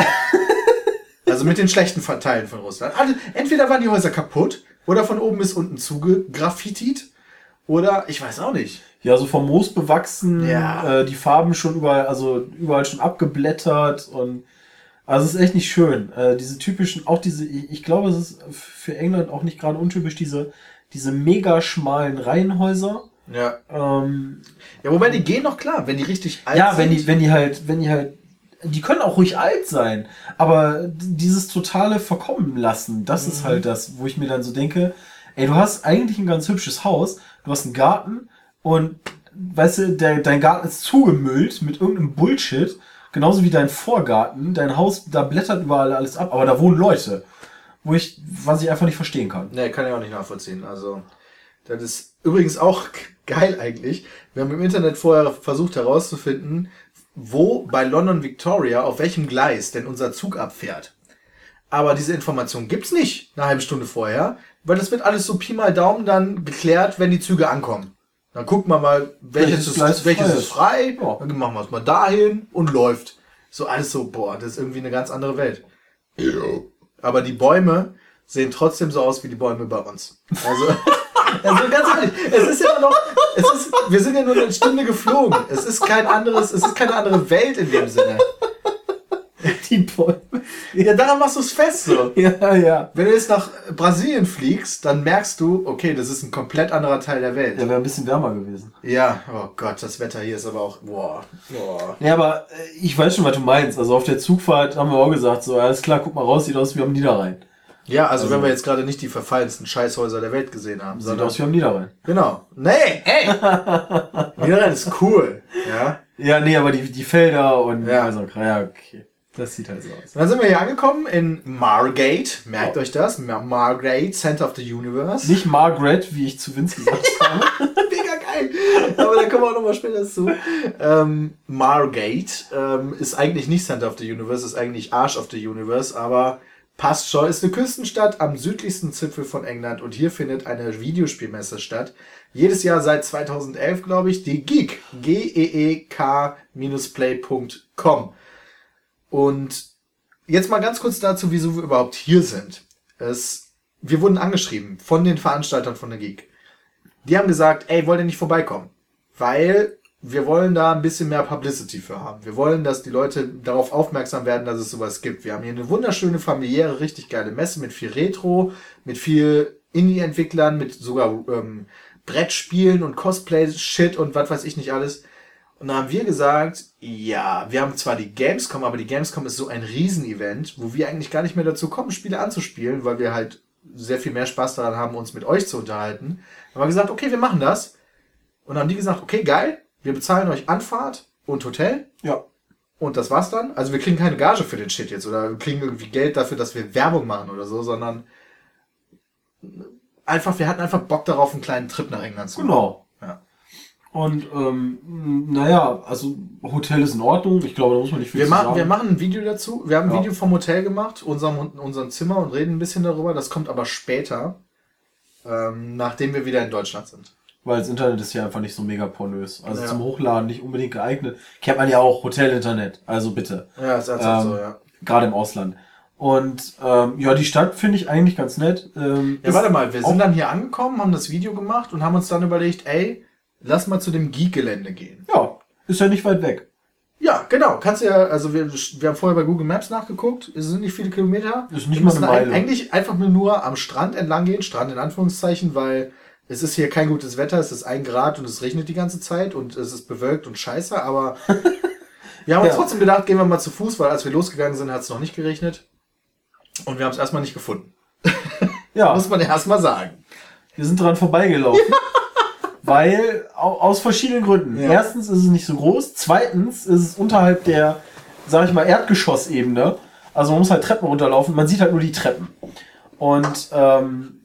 also mit den schlechten Teilen von Russland. Also, entweder waren die Häuser kaputt oder von oben bis unten zugegraffitit oder ich weiß auch nicht. Ja, so vom Moos bewachsen, Ja. äh, die Farben schon überall, also überall schon abgeblättert und also es ist echt nicht schön. Äh, diese typischen, auch diese, ich glaube, es ist für England auch nicht gerade untypisch, diese, diese mega schmalen Reihenhäuser. Ja. Ähm, Ja, wobei die gehen noch klar, wenn die richtig alt ja, sind. wenn die, wenn die halt, wenn die halt, die können auch ruhig alt sein, aber dieses totale Verkommen lassen, das ist halt das, wo ich mir dann so denke, ey, du hast eigentlich ein ganz hübsches Haus, du hast einen Garten und weißt du, der, dein Garten ist zugemüllt mit irgendeinem Bullshit, genauso wie dein Vorgarten, dein Haus, da blättert überall alles ab, aber da wohnen Leute, wo ich, was ich einfach nicht verstehen kann. Nee, kann ich auch nicht nachvollziehen. Also, das ist übrigens auch geil eigentlich. Wir haben im Internet vorher versucht herauszufinden, wo bei London Victoria, auf welchem Gleis denn unser Zug abfährt. Aber diese Information gibt's nicht eine halbe Stunde vorher, weil das wird alles so Pi mal Daumen dann geklärt, wenn die Züge ankommen. Dann guckt man mal, welches, Welches ist, Gleis welches frei ist ist. frei, Ja. dann machen wir es mal dahin und läuft. So alles so, boah, das ist irgendwie eine ganz andere Welt. Aber die Bäume sehen trotzdem so aus wie die Bäume bei uns. Also, also ganz ehrlich, es ist ja noch, es ist, wir sind ja nur eine Stunde geflogen. Es ist kein anderes, es ist keine andere Welt in dem Sinne. Die Bäume. Ja, daran machst du es fest so. Ja, ja. Wenn du jetzt nach Brasilien fliegst, dann merkst du, okay, das ist ein komplett anderer Teil der Welt. Der wäre ein bisschen wärmer gewesen. Ja, oh Gott, das Wetter hier ist aber auch, boah, boah. Ja, aber äh, ich weiß schon, was du meinst. Also auf der Zugfahrt haben wir auch gesagt, so, alles klar, guck mal raus, sieht aus wie am Niederrhein. Ja, also, wenn wir jetzt gerade nicht die verfallensten Scheißhäuser der Welt gesehen haben, Sieht sondern, aus wie am Niederrhein. genau. Nee, ey! Niederrhein ist cool, ja. Ja, nee, aber die, die Felder und Ja. also, ja, okay. Das sieht halt so aus. Dann sind wir hier angekommen in Margate. Merkt euch das. Mar Margate, Center of the Universe. Nicht Margaret, wie ich zu Vince gesagt habe. Mega geil. Aber da kommen wir auch nochmal später zu. Ähm, Margate ähm, ist eigentlich nicht Center of the Universe, ist eigentlich Arsch of the Universe, aber passt schon. Ist eine Küstenstadt am südlichsten Zipfel von England und hier findet eine Videospielmesse statt. Jedes Jahr seit 2011, glaube ich, die Geek. G-E-E-K-Play.com. Und jetzt mal ganz kurz dazu, wieso wir überhaupt hier sind. Es, wir wurden angeschrieben von den Veranstaltern von der Geek. Die haben gesagt, ey, wollt ihr nicht vorbeikommen? Weil wir wollen da ein bisschen mehr Publicity für haben. Wir wollen, dass die Leute darauf aufmerksam werden, dass es sowas gibt. Wir haben hier eine wunderschöne, familiäre, richtig geile Messe mit viel Retro, mit viel Indie-Entwicklern, mit sogar ähm, Brettspielen und Cosplay-Shit und was weiß ich nicht alles. Und dann haben wir gesagt, ja, wir haben zwar die Gamescom, aber die Gamescom ist so ein Riesenevent, wo wir eigentlich gar nicht mehr dazu kommen, Spiele anzuspielen, weil wir halt sehr viel mehr Spaß daran haben, uns mit euch zu unterhalten. Dann haben wir gesagt, okay, wir machen das. Und dann haben die gesagt, okay, geil, wir bezahlen euch Anfahrt und Hotel. Ja. Und das war's dann. Also wir kriegen keine Gage für den Shit jetzt oder wir kriegen irgendwie Geld dafür, dass wir Werbung machen oder so, sondern einfach, wir hatten einfach Bock darauf, einen kleinen Trip nach England zu machen. Genau. Und ähm, naja, also Hotel ist in Ordnung. Ich glaube, da muss man nicht viel Wir, zu machen, sagen. wir machen ein Video dazu. Wir haben ein Ja. Video vom Hotel gemacht, unserem, unserem Zimmer und reden ein bisschen darüber. Das kommt aber später, ähm, nachdem wir wieder in Deutschland sind. Weil das Internet ist ja einfach nicht so mega pornös. Also Ja. zum Hochladen nicht unbedingt geeignet. Kennt man ja auch Hotel-Internet. Also bitte. Ja, ist ernsthaft Ähm, so, ja. Gerade im Ausland. Und ähm, ja, die Stadt finde ich eigentlich ganz nett. Ähm, Ja, warte mal, wir sind dann hier angekommen, haben das Video gemacht und haben uns dann überlegt, ey, lass mal zu dem Geek-Gelände gehen. Ja, ist ja nicht weit weg. Ja, genau. Kannst du ja, also wir, wir haben vorher bei Google Maps nachgeguckt. Es sind nicht viele Kilometer. Ist nicht wir mal müssen eine Meile. Eigentlich einfach nur, am Strand entlang gehen. Strand in Anführungszeichen, weil es ist hier kein gutes Wetter. Es ist ein Grad und es regnet die ganze Zeit und es ist bewölkt und scheiße. Aber wir haben uns Ja. trotzdem gedacht, gehen wir mal zu Fuß, weil als wir losgegangen sind, hat es noch nicht geregnet. Und wir haben es erstmal nicht gefunden. Ja, Muss man erstmal sagen. wir sind dran vorbeigelaufen. weil, au- aus verschiedenen Gründen. Ja. Erstens ist es nicht so groß. Zweitens ist es unterhalb der, sag ich mal, Erdgeschossebene. Also man muss halt Treppen runterlaufen. Man sieht halt nur die Treppen. Und ähm,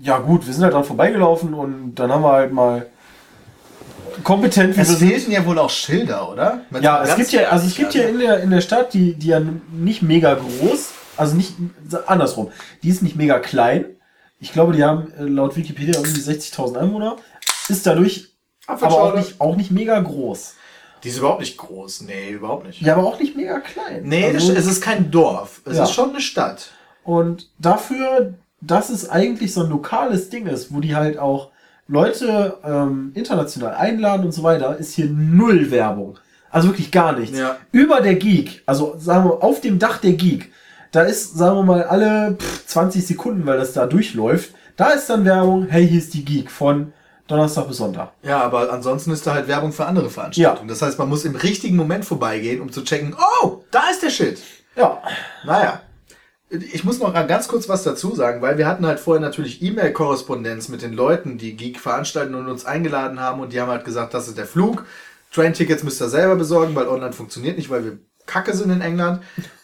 ja gut, wir sind halt dran vorbeigelaufen und dann haben wir halt mal kompetent, Es fehlten ja wohl auch Schilder, oder? Mit Ja, es gibt ja, also es gibt ja in der, in der Stadt, die, die ja nicht mega groß, also nicht, andersrum, die ist nicht mega klein. Ich glaube, die haben äh, laut Wikipedia irgendwie 60.000 Einwohner, ist dadurch aber auch Apfelschorle. nicht, auch nicht mega groß. Die ist überhaupt nicht groß. Nee, überhaupt nicht. Ja, aber auch nicht mega klein. Nee, also, es ist kein Dorf. Es Ja. ist schon eine Stadt. Und dafür, dass es eigentlich so ein lokales Ding ist, wo die halt auch Leute ähm, international einladen und so weiter, ist hier null Werbung. Also wirklich gar nichts. Ja. Über der Geek, also sagen wir auf dem Dach der Geek, da ist, sagen wir mal, alle pff, 20 Sekunden, weil das da durchläuft, da ist dann Werbung, hey, hier ist die Geek von Donnerstag bis Sonntag. Ja, aber ansonsten ist da halt Werbung für andere Veranstaltungen. Das heißt, man muss im richtigen Moment vorbeigehen, um zu checken, oh, da ist der Shit. Ja. Naja. Ich muss noch ganz kurz was dazu sagen, weil wir hatten halt vorher natürlich E-Mail-Korrespondenz mit den Leuten, die Geek veranstalten und uns eingeladen haben und die haben halt gesagt, das ist der Flug. Train-Tickets müsst ihr selber besorgen, weil online funktioniert nicht, weil wir kacke sind in England.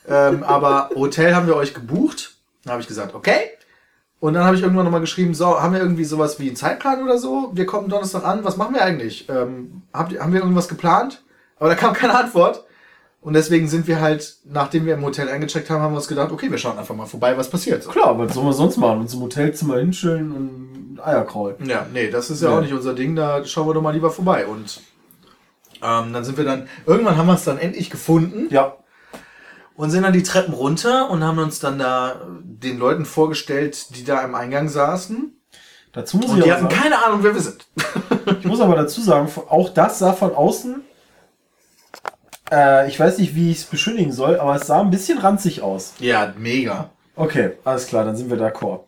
ähm, aber Hotel haben wir euch gebucht. Dann habe ich gesagt, okay. Und dann habe ich irgendwann nochmal geschrieben, so, haben wir irgendwie sowas wie einen Zeitplan oder so? Wir kommen Donnerstag an, was machen wir eigentlich? Ähm, habt haben wir irgendwas geplant? Aber da kam keine Antwort. Und deswegen sind wir halt, nachdem wir im Hotel eingecheckt haben, haben wir uns gedacht, okay, wir schauen einfach mal vorbei, was passiert. Klar, was sollen wir sonst machen? Uns im Hotelzimmer hinschillen und Eier kraulen. Ja, nee, das ist ja Nee. auch nicht unser Ding, da schauen wir doch mal lieber vorbei. Und ähm, dann sind wir dann, irgendwann haben wir es dann endlich gefunden Ja. Und sind dann die Treppen runter und haben uns dann da den Leuten vorgestellt, die da im Eingang saßen. Dazu muss Und ich die hatten sagen, keine Ahnung, wer wir sind. Ich muss aber dazu sagen, auch das sah von außen, äh, ich weiß nicht, wie ich es beschönigen soll, aber es sah ein bisschen ranzig aus. Ja, mega. Okay, alles klar, dann sind wir d'accord.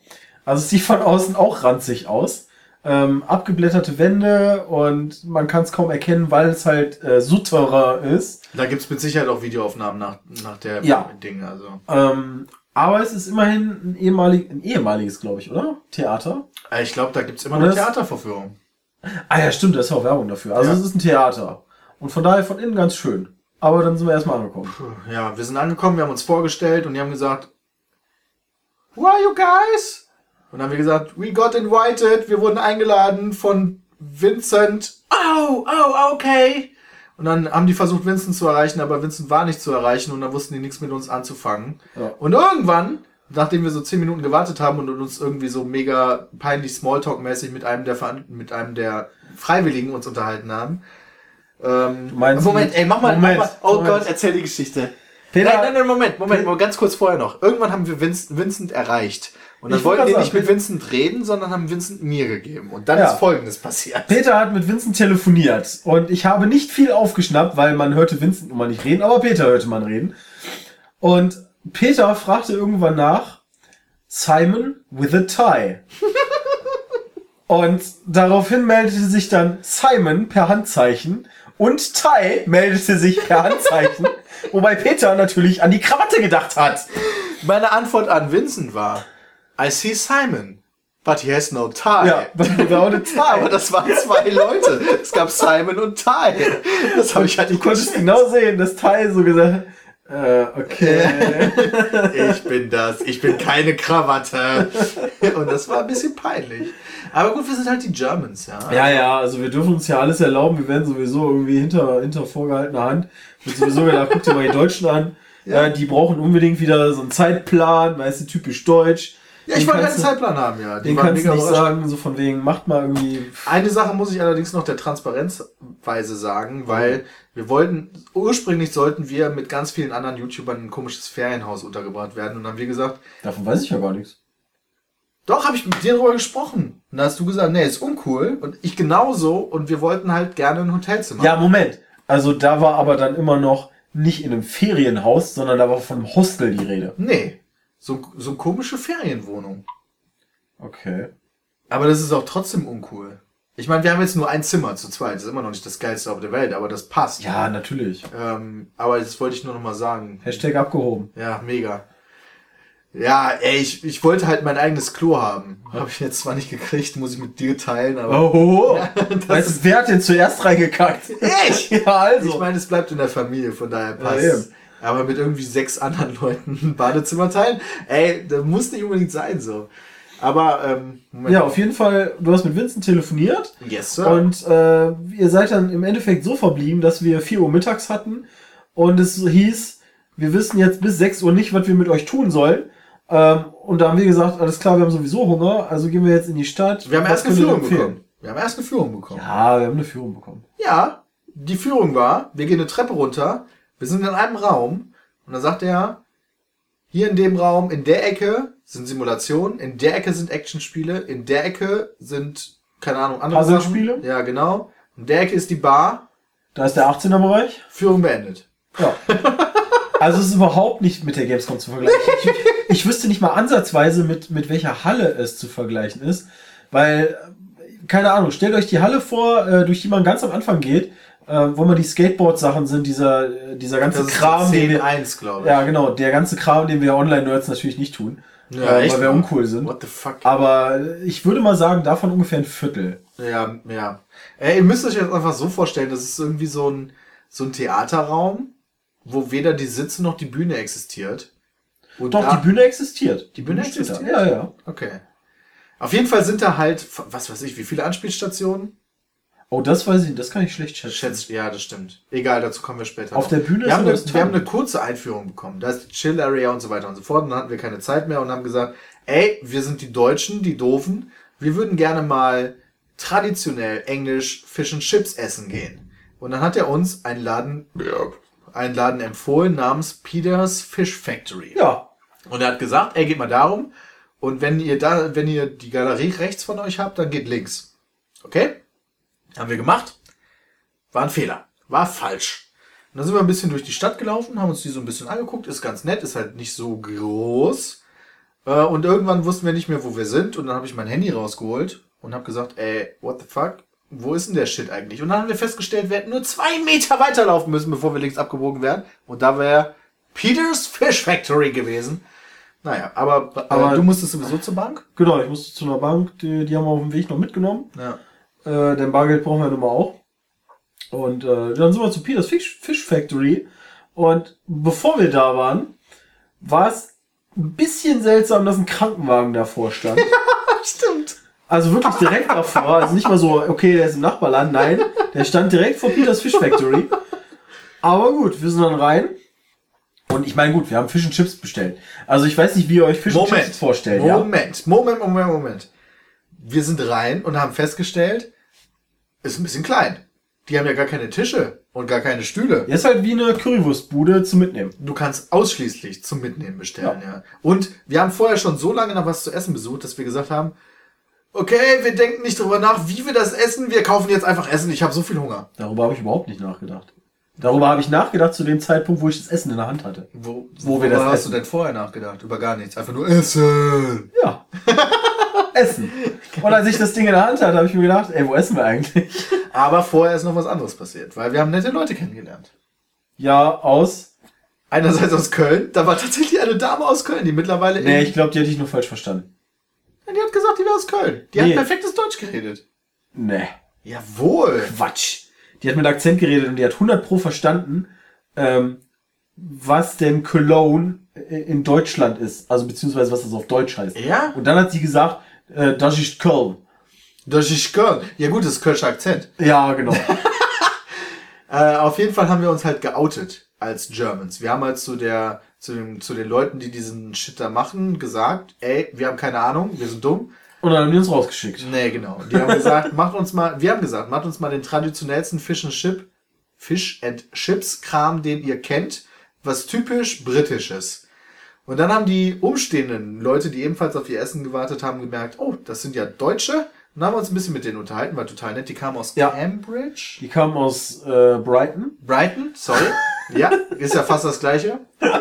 Also es sieht von außen auch ranzig aus. Ähm, abgeblätterte Wände und man kann es kaum erkennen, weil es halt äh, Souterrain ist. Da gibt's mit Sicherheit auch Videoaufnahmen nach, nach der Ja. Ding. Also. Ähm, aber es ist immerhin ein, ehemalig, ein ehemaliges, glaube ich, oder? Theater. Äh, Ich glaube, da gibt's immer Oder eine Theatervorführung. Ah ja, stimmt, da ist auch Werbung dafür. Also Ja. es ist ein Theater. Und von daher von innen ganz schön. Aber dann sind wir erstmal angekommen. Puh, Ja, wir sind angekommen, wir haben uns vorgestellt und die haben gesagt, Who are you guys? Und dann haben wir gesagt, we got invited, wir wurden eingeladen von Vincent. Oh, oh, okay. Und dann haben die versucht, Vincent zu erreichen, aber Vincent war nicht zu erreichen und dann wussten die nichts mit uns anzufangen. Ja. Und irgendwann, nachdem wir so zehn Minuten gewartet haben und uns irgendwie so mega peinlich Smalltalk-mäßig mit einem der Veran- mit einem der Freiwilligen uns unterhalten haben. Ähm, Du meinst Moment, ey, mach mal, Moment, mach mal. Oh Moment. Gott, erzähl die Geschichte. Peter- nein, nein, nein, Moment, Moment, mal ganz kurz vorher noch. Irgendwann haben wir Vincent, Vincent erreicht. Und dann Ich wollte wollten die nicht mit Vincent reden, sondern haben Vincent mir gegeben. Und dann Ja. ist Folgendes passiert. Peter hat mit Vincent telefoniert und ich habe nicht viel aufgeschnappt, weil man hörte Vincent immer nicht reden, aber Peter hörte man reden. Und Peter fragte irgendwann nach Simon with a tie. und daraufhin meldete sich dann Simon per Handzeichen Und Tai meldete sich per Handzeichen, wobei Peter natürlich an die Krawatte gedacht hat. Meine Antwort an Vincent war, I see Simon, but he has no tie. Ja, without a tie. Aber das waren zwei Leute. Es gab Simon und Ty. Das habe ich halt Du nicht konntest genau sehen, dass Tai so gesagt äh, okay. Ich bin das. Ich bin keine Krawatte. Und das war ein bisschen peinlich. Aber gut, wir sind halt die Germans, ja. Ja, ja, also wir dürfen uns ja alles erlauben. Wir werden sowieso irgendwie hinter, hinter vorgehaltener Hand. Wird sowieso gedacht, guck dir mal die Deutschen an. Ja. Ja. die brauchen unbedingt wieder so einen Zeitplan, weißt du, typisch deutsch. Ja, ich wollte einen Zeitplan haben, ja. Die Den kannst du nicht sagen, so von wegen, macht mal irgendwie. Eine Sache muss ich allerdings noch der Transparenzweise sagen, weil wir wollten, ursprünglich sollten wir mit ganz vielen anderen YouTubern in ein komisches Ferienhaus untergebracht werden. Und dann haben wir gesagt, Davon weiß ich ja gar nichts. doch, habe ich mit dir darüber gesprochen. Und da hast du gesagt, nee, ist uncool. Und ich genauso. Und wir wollten halt gerne ein Hotelzimmer. Ja, Moment. Also da war aber dann immer noch nicht in einem Ferienhaus, sondern da war von einem Hostel die Rede. Nee, so, so eine komische Ferienwohnung. Okay. Aber das ist auch trotzdem uncool. Ich meine, wir haben jetzt nur ein Zimmer zu zweit. Das ist immer noch nicht das geilste auf der Welt, aber das passt. Ja, natürlich. Ähm, aber das wollte ich nur noch mal sagen. Hashtag abgehoben. Ja, mega. Ja, ey, ich, ich wollte halt mein eigenes Klo haben. Habe ich jetzt zwar nicht gekriegt, muss ich mit dir teilen, aber. Oh, das weißt ist, du, wer hat denn zuerst reingekackt? ich! ja, also. Ich meine, es bleibt in der Familie, von daher Ja, passt. eben. Aber mit irgendwie sechs anderen Leuten ein Badezimmer teilen, ey, das muss nicht unbedingt sein so. Aber, ähm, Moment. ja, auf jeden Fall, du hast mit Vincent telefoniert Yes, Sir. und äh, ihr seid dann im Endeffekt so verblieben, dass wir 4 Uhr mittags hatten und es hieß, wir wissen jetzt bis 6 Uhr nicht, was wir mit euch tun sollen. Ähm, und da haben wir gesagt, alles klar, wir haben sowieso Hunger, also gehen wir jetzt in die Stadt. wir haben Was erst eine Führung bekommen. Wir haben erst eine Führung bekommen. Ja, wir haben eine Führung bekommen. Ja, die Führung war, wir gehen eine Treppe runter, wir sind in einem Raum und dann sagt er, hier in dem Raum, in der Ecke sind Simulationen, in der Ecke sind Actionspiele, in der Ecke sind, keine Ahnung, andere Puzzlespiele? Ja, genau. In der Ecke ist die Bar, Da ist der 18er Bereich. Führung beendet. Ja. Also es ist überhaupt nicht mit der Gamescom zu vergleichen. Ich, ich wüsste nicht mal ansatzweise, mit, mit welcher Halle es zu vergleichen ist. Weil, keine Ahnung, stellt euch die Halle vor, äh, durch die man ganz am Anfang geht, äh, wo man die Skateboard-Sachen sind, dieser, äh, dieser ganze Kram, den wir, 10.1, glaube ich. ja genau, der ganze Kram, den wir Online-Nerds natürlich nicht tun, Ja, äh, echt? weil wir uncool sind. What the fuck? Aber ich würde mal sagen, davon ungefähr ein Viertel. Ja, ja. Ey, ihr müsst euch jetzt einfach so vorstellen, das ist irgendwie so ein, so ein Theaterraum, wo weder die Sitze noch die Bühne existiert. Und Doch, da- die Bühne existiert. Die Bühne da. existiert? Ja, ja. Okay. Auf jeden Fall sind da halt, was weiß ich, wie viele Anspielstationen? Oh, das weiß ich, das kann ich schlecht schätzen. Schätzt, ja, das stimmt. Egal, dazu kommen wir später. Auf noch. der Bühne wir haben, eine, wir haben eine kurze Einführung bekommen. Da ist die Chill Area und so weiter und so fort. Und dann hatten wir keine Zeit mehr und haben gesagt, ey, wir sind die Deutschen, die Doofen. Wir würden gerne mal traditionell Englisch Fish and Chips essen gehen. Und dann hat er uns einen Laden, einen Laden empfohlen namens Peters Fish Factory. Ja, Und er hat gesagt, ey, geht mal darum. Und wenn ihr da, wenn ihr die Galerie rechts von euch habt, dann geht links. Okay? Haben wir gemacht. War ein Fehler. War falsch. Und dann sind wir ein bisschen durch die Stadt gelaufen, haben uns die so ein bisschen angeguckt. Ist ganz nett, ist halt nicht so groß. Äh, Und irgendwann wussten wir nicht mehr, wo wir sind. Und dann habe ich mein Handy rausgeholt und habe gesagt, ey, what the fuck? Wo ist denn der Shit eigentlich? Und dann haben wir festgestellt, wir hätten nur zwei Meter weiterlaufen müssen, bevor wir links abgebogen wären. Und da wäre Peters Fish Factory gewesen. Naja, aber, aber Aber- du musstest sowieso zur Bank? genau, ich musste zu einer Bank, die, die haben wir auf dem Weg noch mitgenommen. Ja. Äh, denn Bargeld brauchen wir nun mal auch. Und äh, dann sind wir zu Peters Fish, Fish Factory. Und bevor wir da waren, war es ein bisschen seltsam, dass ein Krankenwagen davor stand. Stimmt. Also wirklich direkt davor. Also nicht mal so, okay, der ist im Nachbarland. Nein, der stand direkt vor Peters Fish Factory. Aber gut, wir sind dann rein. Und ich meine, gut, wir haben Fish and Chips bestellt. Also ich weiß nicht, wie ihr euch Fish and Moment. Chips vorstellt. Ja? Moment, Moment, Moment, Moment. Wir sind rein und haben festgestellt, ist ein bisschen klein. Die haben ja gar keine Tische und gar keine Stühle. Der ist halt wie eine Currywurstbude zum Mitnehmen. Du kannst ausschließlich zum Mitnehmen bestellen, ja. Und wir haben vorher schon so lange nach was zu essen besucht, dass wir gesagt haben, okay, wir denken nicht drüber nach, wie wir das essen, wir kaufen jetzt einfach Essen, ich habe so viel Hunger. Darüber habe ich überhaupt nicht nachgedacht. Darüber habe ich nachgedacht zu dem Zeitpunkt, wo ich das Essen in der Hand hatte. Wo, Wo wir das hast essen. du denn vorher nachgedacht? Über gar nichts. Einfach nur Essen. Ja. Essen. Und als ich das Ding in der Hand hatte, habe ich mir gedacht, ey, wo essen wir eigentlich? Aber vorher ist noch was anderes passiert, weil wir haben nette Leute kennengelernt. Ja, aus. Einerseits aus Köln, da war tatsächlich eine Dame aus Köln, die mittlerweile Nee, ich glaube, die hätte ich nur falsch verstanden. die hat gesagt, die wäre aus Köln. Die Nee. hat perfektes Deutsch geredet. Nee. Jawohl. Quatsch. Die hat mit Akzent geredet und die hat 100 pro verstanden, ähm, was denn Cologne in Deutschland ist. Also beziehungsweise was das auf Deutsch heißt. Ja? Und dann hat sie gesagt, äh, das ist Köln. Das ist Köln. Ja gut, das ist Kölscher Akzent. Ja, genau. Äh, auf jeden Fall haben wir uns halt geoutet als Germans. Wir haben halt zu der, zu, dem, zu den Leuten, die diesen Shit da machen, gesagt, ey, wir haben keine Ahnung, wir sind dumm. Und dann haben die uns rausgeschickt. Nee, genau. Die haben gesagt, macht uns mal, wir haben gesagt, macht uns mal den traditionellsten Fish and Chip, Fish and Chips Kram, den ihr kennt, was typisch britisch ist. Und dann haben die umstehenden Leute, die ebenfalls auf ihr Essen gewartet haben, gemerkt, oh, das sind ja Deutsche. Und dann haben wir uns ein bisschen mit denen unterhalten, war total nett. Die kamen aus Ja. Cambridge. Die kamen aus äh, Brighton. Brighton, sorry. ja, ist ja fast das gleiche.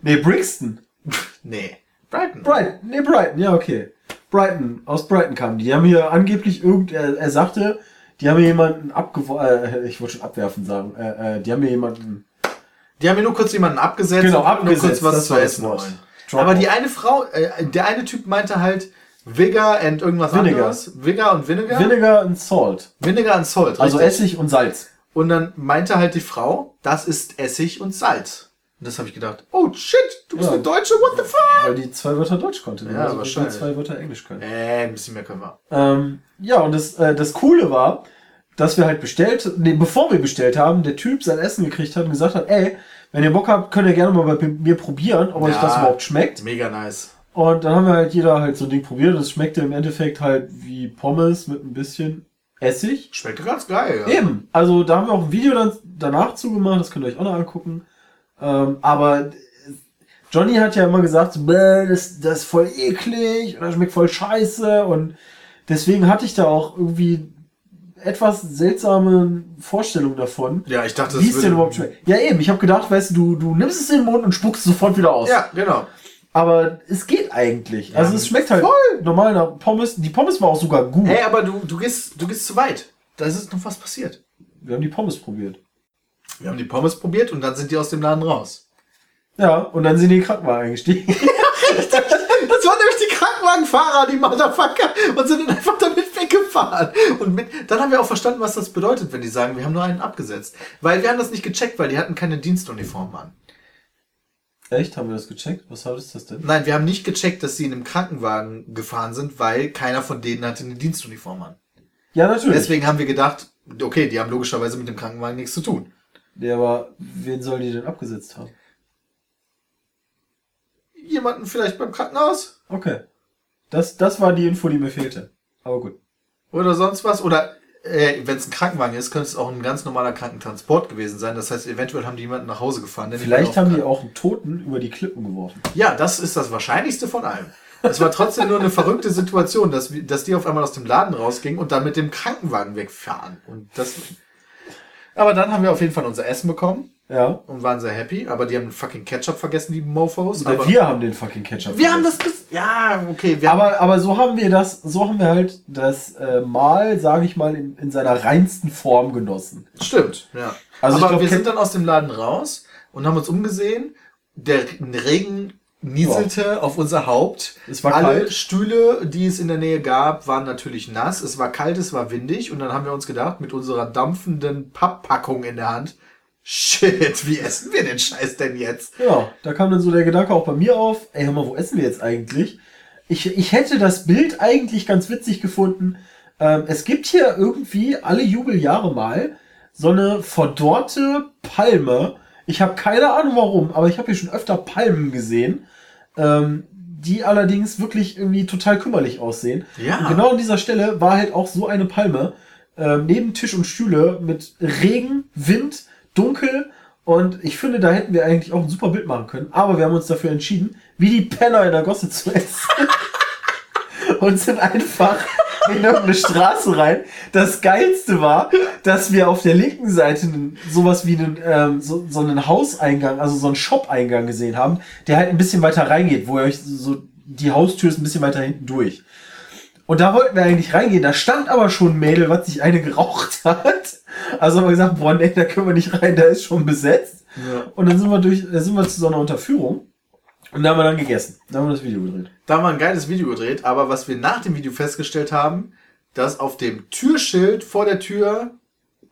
Nee, Brixton. Nee, Brighton. Brighton. Nee, Brighton. Ja, okay. Brighton. Aus Brighton kamen die. Die haben hier angeblich irgend, er, er sagte, die haben hier jemanden abgeworfen, äh, ich wollte schon abwerfen sagen, äh, äh, die haben hier jemanden, Die haben mir nur kurz jemanden abgesetzt Genau, wollten nur abgesetzt, kurz was das zu essen wollen. Aber die eine Frau, äh, der eine Typ meinte halt Vigar und irgendwas Vinegar. anderes. Vigar und Vinegar? Vinegar and Salt. Vinegar und Salt. Also richtig. Essig und Salz. Und dann meinte halt die Frau, das ist Essig und Salz. Und das habe ich gedacht, oh shit, du bist Ja. eine Deutsche, what the fuck? Weil die zwei Wörter Deutsch konnte. Ja, wie wahrscheinlich. die zwei Wörter Englisch können. Äh, ein bisschen mehr können wir. Ähm, ja, und das, äh, das Coole war, dass wir halt bestellt, nee, bevor wir bestellt haben, der Typ sein Essen gekriegt hat und gesagt hat, ey, wenn ihr Bock habt, könnt ihr gerne mal bei mir probieren, ob euch Ja. das überhaupt schmeckt. Mega nice. Und dann haben wir halt jeder halt so ein Ding probiert und es schmeckte im Endeffekt halt wie Pommes mit ein bisschen Essig. Schmeckt ganz geil, ja. Eben. Also da haben wir auch ein Video dann danach zugemacht, das könnt ihr euch auch noch angucken. Ähm, aber Johnny hat ja immer gesagt, so, "Bäh, das, das ist voll eklig und das schmeckt voll scheiße und deswegen hatte ich da auch irgendwie etwas seltsame Vorstellung davon, Ja, ich dachte, wie es denn überhaupt schmeckt. Ja eben, ich habe gedacht, weißt du, du, nimmst es in den Mund und spuckst es sofort wieder aus. Ja, genau. Aber es geht eigentlich. Ja, also es schmeckt halt voll. normal nach Pommes. Die Pommes war auch sogar gut. Ey, aber du, du, gehst, du gehst zu weit. Da ist noch was passiert. Wir haben die Pommes probiert. Wir haben die Pommes probiert und dann sind die aus dem Laden raus. Ja, und dann sind die in den Krankenwagen eingestiegen. Nämlich die Motherfucker, und sind dann einfach damit weggefahren. Und mit, dann haben wir auch verstanden, was das bedeutet, wenn die sagen, wir haben nur einen abgesetzt. Weil wir haben das nicht gecheckt, weil die hatten keine Dienstuniform an. Echt? Haben wir das gecheckt? Was ist das denn? Nein, wir haben nicht gecheckt, dass sie in einem Krankenwagen gefahren sind, weil keiner von denen hatte eine Dienstuniform an. Ja, natürlich. Deswegen haben wir gedacht, okay, die haben logischerweise mit dem Krankenwagen nichts zu tun. Ja, aber wen sollen die denn abgesetzt haben? Jemanden vielleicht beim Krankenhaus? Okay. Das, das war die Info, die mir fehlte. Aber gut. Oder sonst was? Oder äh, wenn es ein Krankenwagen ist, könnte es auch ein ganz normaler Krankentransport gewesen sein. Das heißt, eventuell haben die jemanden nach Hause gefahren. Vielleicht haben die auch einen Toten über die Klippen geworfen. Ja, das ist das Wahrscheinlichste von allem. Es war trotzdem nur eine verrückte Situation, dass, dass die auf einmal aus dem Laden rausgingen und dann mit dem Krankenwagen wegfahren. Und das. Aber dann haben wir auf jeden Fall unser Essen bekommen Ja. und waren sehr happy. Aber die haben fucking Ketchup vergessen, die Mofos. Aber wir haben den fucking Ketchup. wir haben vergessen. das. ges- Ja, okay. Wir haben, Aber, aber so haben wir das, so haben wir halt das äh, Mahl, sage ich mal, in, in seiner reinsten Form genossen. Stimmt, ja. Also Aber glaub, wir sind dann aus dem Laden raus und haben uns umgesehen. Der Regen nieselte auf unser Haupt. Es war Alle kalt. Stühle, die es in der Nähe gab, waren natürlich nass. Es war kalt, es war windig. Und dann haben wir uns gedacht, mit unserer dampfenden Papppackung in der Hand, shit, wie essen wir den Scheiß denn jetzt? Ja, da kam dann so der Gedanke auch bei mir auf, ey, hör mal, wo essen wir jetzt eigentlich? Ich, ich hätte das Bild eigentlich ganz witzig gefunden. Ähm, es gibt hier irgendwie alle Jubeljahre mal so eine verdorrte Palme. Ich habe keine Ahnung warum, aber ich habe hier schon öfter Palmen gesehen, ähm, die allerdings wirklich irgendwie total kümmerlich aussehen. Ja. Und genau an dieser Stelle war halt auch so eine Palme ähm, neben Tisch und Stühle mit Regen, Wind, dunkel. Und ich finde, da hätten wir eigentlich auch ein super Bild machen können. Aber wir haben uns dafür entschieden, wie die Penner in der Gosse zu essen. und sind einfach in irgendeine Straße rein. Das Geilste war, dass wir auf der linken Seite sowas wie einen, ähm, so, so einen Hauseingang, also so einen Shop-Eingang gesehen haben, der halt ein bisschen weiter reingeht, wo ihr euch so, die Haustür ist ein bisschen weiter hinten durch. Und da wollten wir eigentlich reingehen. Da stand aber schon ein Mädel, was sich eine geraucht hat. Also haben wir gesagt, boah, nee, da können wir nicht rein, da ist schon besetzt. Ja. Und dann sind wir durch, sind wir zu so einer Unterführung. Und da haben wir dann gegessen. Da haben wir das Video gedreht. Da haben wir ein geiles Video gedreht, aber was wir nach dem Video festgestellt haben, dass auf dem Türschild vor der Tür,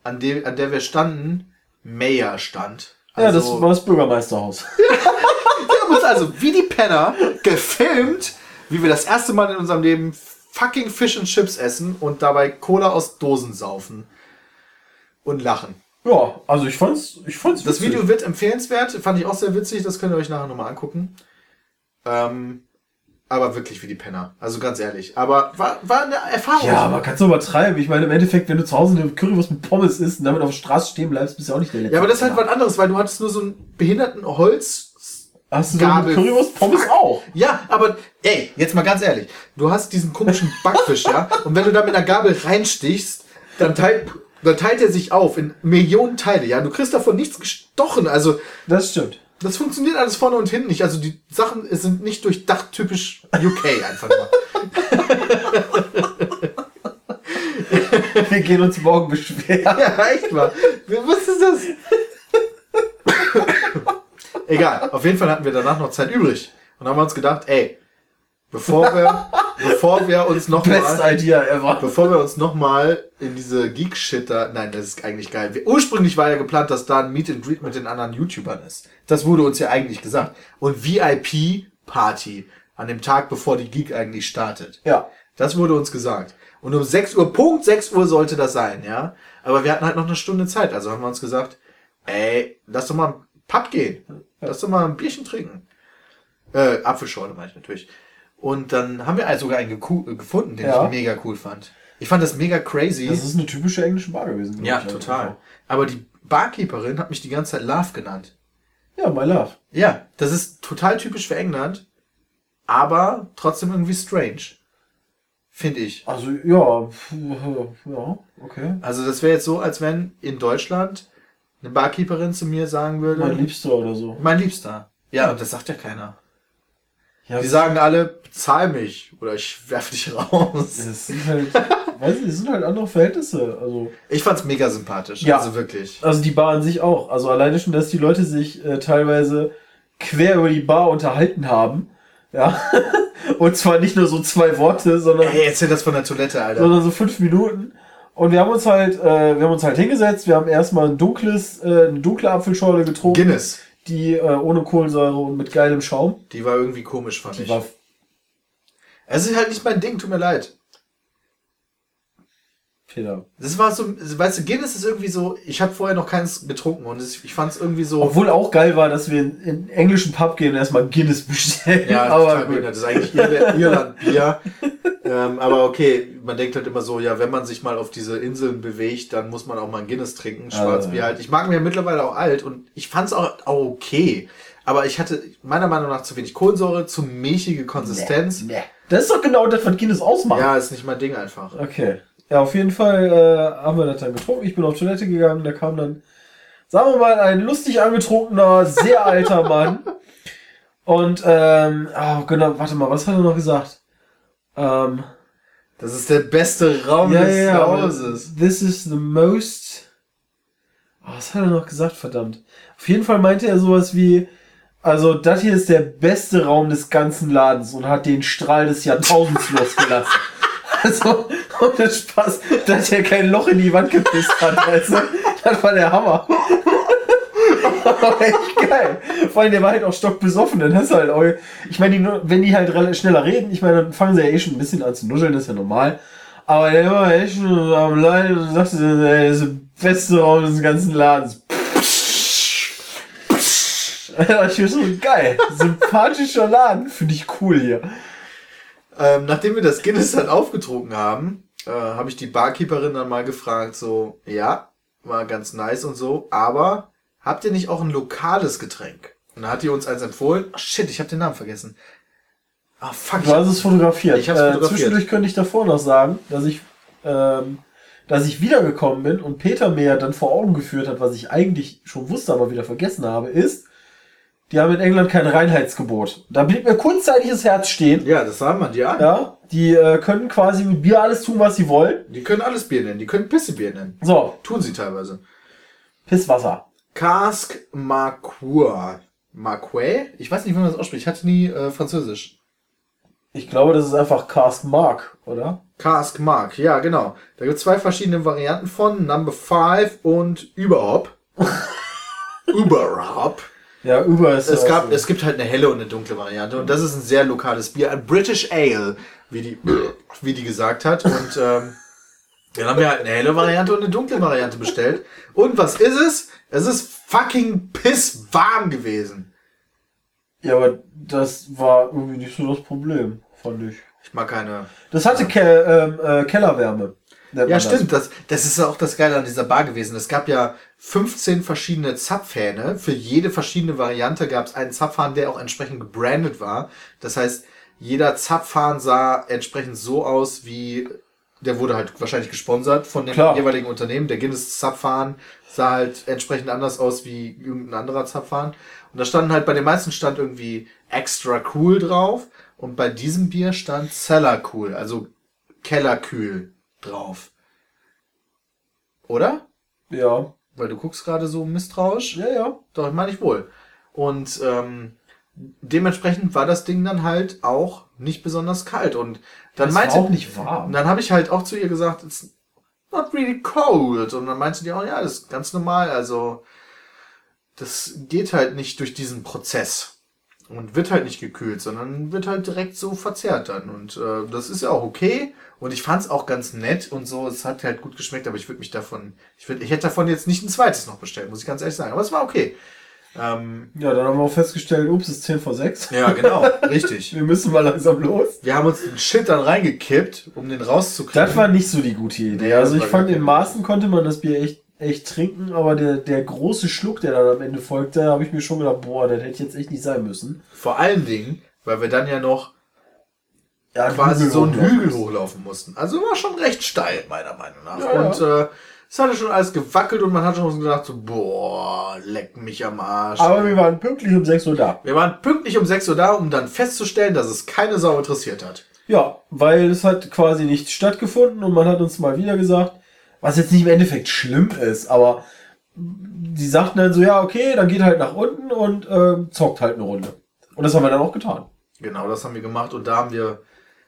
an, dem, an der wir standen, Mayor stand. ja, das Also- war das Bürgermeisterhaus. Wir haben uns also wie die Penner gefilmt, wie wir das erste Mal in unserem Leben fucking Fish and Chips essen und dabei Cola aus Dosen saufen. Und lachen. Ja, also ich fand's, ich fand's Das witzig. Video wird empfehlenswert, fand ich auch sehr witzig, das könnt ihr euch nachher nochmal angucken. Ähm, aber wirklich wie die Penner. Also ganz ehrlich. Aber war, war eine Erfahrung. Ja, aber kannst du übertreiben. Ich meine, im Endeffekt, wenn du zu Hause eine Currywurst mit Pommes isst und damit auf der Straße stehen bleibst, bist du auch nicht der Letzte. Ja, aber das ist halt was anderes, weil du hattest nur so einen behinderten Holz. Hast du so Gabel- eine Currywurst Pommes auch? Ja, aber ey, jetzt mal ganz ehrlich, du hast diesen komischen Backfisch, ja, und wenn du da mit einer Gabel reinstichst, dann teilt, dann teilt er sich auf in Millionen Teile, ja. Du kriegst davon nichts gestochen, also Das stimmt. das funktioniert alles vorne und hinten nicht. Also die Sachen sind nicht durchdacht typisch UK einfach nur. Wir gehen uns morgen beschweren. Ja, echt mal. Was ist das? Egal, auf jeden Fall hatten wir danach noch Zeit übrig. Und haben wir uns gedacht, ey, bevor wir, bevor wir uns noch Best mal, Idea ever. bevor wir uns noch mal in diese Geek-Shit da, nein, das ist eigentlich geil. Wir, ursprünglich war ja geplant, dass da ein Meet and Greet mit den anderen YouTubern ist. Das wurde uns ja eigentlich gesagt. Und VIP-Party an dem Tag, bevor die Geek eigentlich startet. Ja. Das wurde uns gesagt. Und um 6 Uhr, Punkt 6 Uhr sollte das sein, ja. Aber wir hatten halt noch eine Stunde Zeit. Also haben wir uns gesagt, ey, lass doch mal Pub gehen. Lass doch mal ein Bierchen trinken. Äh, Apfelschorle meine ich natürlich. Und dann haben wir also sogar einen äh, gefunden, den Ja. ich mega cool fand. Ich fand das mega crazy. Das ist eine typische englische Bar gewesen. ja, halt total. einfach. Aber die Barkeeperin hat mich die ganze Zeit Love genannt. Ja, my love. Ja, das ist total typisch für England, aber trotzdem irgendwie strange. Finde ich. Also, ja, ja, okay. Also das wäre jetzt so, als wenn in Deutschland eine Barkeeperin zu mir sagen würde, Mein Liebster oder so. mein Liebster. Ja, und das sagt ja keiner. Ja, Die sagen alle, bezahl mich oder ich werf dich raus. das sind halt, weiß nicht, das sind halt andere Verhältnisse. Also, Ich fand's mega sympathisch. Ja. Also wirklich. also die Bar an sich auch. Also alleine schon, dass die Leute sich äh, teilweise quer über die Bar unterhalten haben. Ja. Und zwar nicht nur so zwei Worte, sondern Ey, erzähl das von der Toilette, Alter. sondern so fünf Minuten. Und wir haben uns halt, äh, wir haben uns halt hingesetzt. Wir haben erstmal ein dunkles, äh, eine dunkle Apfelschorle getrunken, Guinness. die äh, ohne Kohlensäure und mit geilem Schaum. Die war irgendwie komisch, fand Die ich. war Es ist halt nicht mein Ding, tut mir leid. Peter. Das war so, weißt du, Guinness ist irgendwie so, ich habe vorher noch keins getrunken und es, ich fand's irgendwie so. Obwohl auch geil war, dass wir in, in englischen Pub gehen und erstmal Guinness bestellen. Ja, aber gut. Das ist eigentlich Ir Irland-Bier. ähm, aber okay, man denkt halt immer so, ja, wenn man sich mal auf diese Inseln bewegt, dann muss man auch mal ein Guinness trinken, Schwarzbier Ah. halt. Ich mag mir mittlerweile auch alt und ich fand's auch, auch okay. Aber ich hatte meiner Meinung nach zu wenig Kohlensäure, zu milchige Konsistenz. Nee. Das ist doch genau das, was Guinness ausmacht. Ja, ist nicht mein Ding einfach. Okay. Ja, auf jeden Fall äh, haben wir das dann getrunken. Ich bin auf Toilette gegangen. Da kam dann, sagen wir mal, ein lustig angetrunkener, sehr alter Mann. Und, ähm, oh, genau, warte mal, was hat er noch gesagt? Ähm, Das ist der beste Raum ja, des ja, Hauses. This is the most. Oh, was hat er noch gesagt, verdammt? Auf jeden Fall meinte er sowas wie, also das hier ist der beste Raum des ganzen Ladens und hat den Strahl des Jahrtausends losgelassen. Also, ohne Spaß, dass er kein Loch in die Wand gepisst hat, weißt du? Das war der Hammer. Aber echt geil. Vor allem, der war halt auch stockbesoffen. Dann hast du halt auch, ich meine, die, wenn die halt schneller reden, ich meine, dann fangen sie ja eh schon ein bisschen an zu nuscheln, das ist ja normal. Aber der war echt schon am Leiden und sagte, ey, das ist der beste Raum des ganzen Ladens. Ich bin so geil. Sympathischer Laden, finde ich cool hier. Ähm, nachdem wir das Guinness dann aufgetrunken haben, äh, habe ich die Barkeeperin dann mal gefragt, so, ja, war ganz nice und so, aber habt ihr nicht auch ein lokales Getränk? Und dann hat die uns eins empfohlen. Ach, shit, ich habe den Namen vergessen. Ah, fuck. Du hast es fotografiert. Ich hab's Äh, fotografiert. Zwischendurch könnte ich davor noch sagen, dass ich, ähm, dass ich wiedergekommen bin und Peter mir dann vor Augen geführt hat, was ich eigentlich schon wusste, aber wieder vergessen habe, ist, die haben in England kein Reinheitsgebot. Da blieb mir kurzzeitig das Herz stehen. Ja, das sagen wir dir an. Ja, die äh, können quasi mit Bier alles tun, was sie wollen. Die können alles Bier nennen. Die können Pissebier nennen. So, Tun sie teilweise. Pisswasser. Cask Marquois. Marquais? Ich weiß nicht, wie man das ausspricht. Ich hatte nie äh, Französisch. Ich glaube, das ist einfach Cast Mark, oder? Cask Mark, ja, genau. Da gibt es zwei verschiedene Varianten von. Number 5 und Überhop. Überhop. Ja, über ist Es, gab, so. es gibt halt eine helle und eine dunkle Variante. Und das ist ein sehr lokales Bier. Ein British Ale, wie die, wie die gesagt hat. Und ähm, dann haben wir halt eine helle Variante und eine dunkle Variante bestellt. Und was ist es? Es ist fucking pisswarm gewesen. Ja, aber das war irgendwie nicht so das Problem, fand ich. Ich mag keine. Das hatte Ke ähm, äh, Kellerwärme. Ja, stimmt. Das, das ist auch das Geile an dieser Bar gewesen. Es gab ja 15 verschiedene Zapfhähne. Für jede verschiedene Variante gab es einen Zapfhahn, der auch entsprechend gebrandet war. Das heißt, jeder Zapfhahn sah entsprechend so aus wie, der wurde halt wahrscheinlich gesponsert von dem Klar. jeweiligen Unternehmen. Der Guinness Zapfhahn sah halt entsprechend anders aus wie irgendein anderer Zapfhahn. Und da standen halt bei den meisten stand irgendwie extra cool drauf. Und bei diesem Bier stand Cellar cool, also Kellerkühl drauf. Oder? Ja. Weil du guckst gerade so misstrauisch. Ja, ja. Doch, meine ich wohl. Und ähm, dementsprechend war das Ding dann halt auch nicht besonders kalt. Und dann Das meinte, war auch nicht und warm. dann habe ich halt auch zu ihr gesagt, it's not really cold. Und dann meinte die auch, ja, das ist ganz normal. Also das geht halt nicht durch diesen Prozess. Und wird halt nicht gekühlt, sondern wird halt direkt so verzehrt dann. Und äh, das ist ja auch okay. Und ich fand's auch ganz nett und so. Es hat halt gut geschmeckt, aber ich würde mich davon, ich, würd, ich hätte davon jetzt nicht ein zweites noch bestellt, muss ich ganz ehrlich sagen. Aber es war okay. Ähm, Ja, dann haben wir auch festgestellt, ups, es ist 10 vor 6. ja, genau, richtig. Wir müssen mal langsam los. Wir haben uns den Shit dann reingekippt, um den rauszukriegen. Das war nicht so die gute Idee. Nee, Also ich fand, in Maßen konnte man das Bier echt, echt trinken, aber der, der große Schluck, der dann am Ende folgte, habe ich mir schon gedacht, boah, das hätte jetzt echt nicht sein müssen. Vor allen Dingen, weil wir dann ja noch Ja, quasi so einen Hügel hochlaufen mussten. Also war schon recht steil, meiner Meinung nach. Ja, und äh, es hatte schon alles gewackelt und man hat schon gedacht, so, boah, leck mich am Arsch. Aber wir waren pünktlich um 6 Uhr da. wir waren pünktlich um 6 Uhr da, um dann festzustellen, dass es keine Sau interessiert hat. Ja, weil es hat quasi nicht stattgefunden und man hat uns mal wieder gesagt, was jetzt nicht im Endeffekt schlimm ist, aber die sagten dann so, ja, okay, dann geht halt nach unten und ähm, zockt halt eine Runde. Und das haben wir dann auch getan. Genau, das haben wir gemacht und da haben wir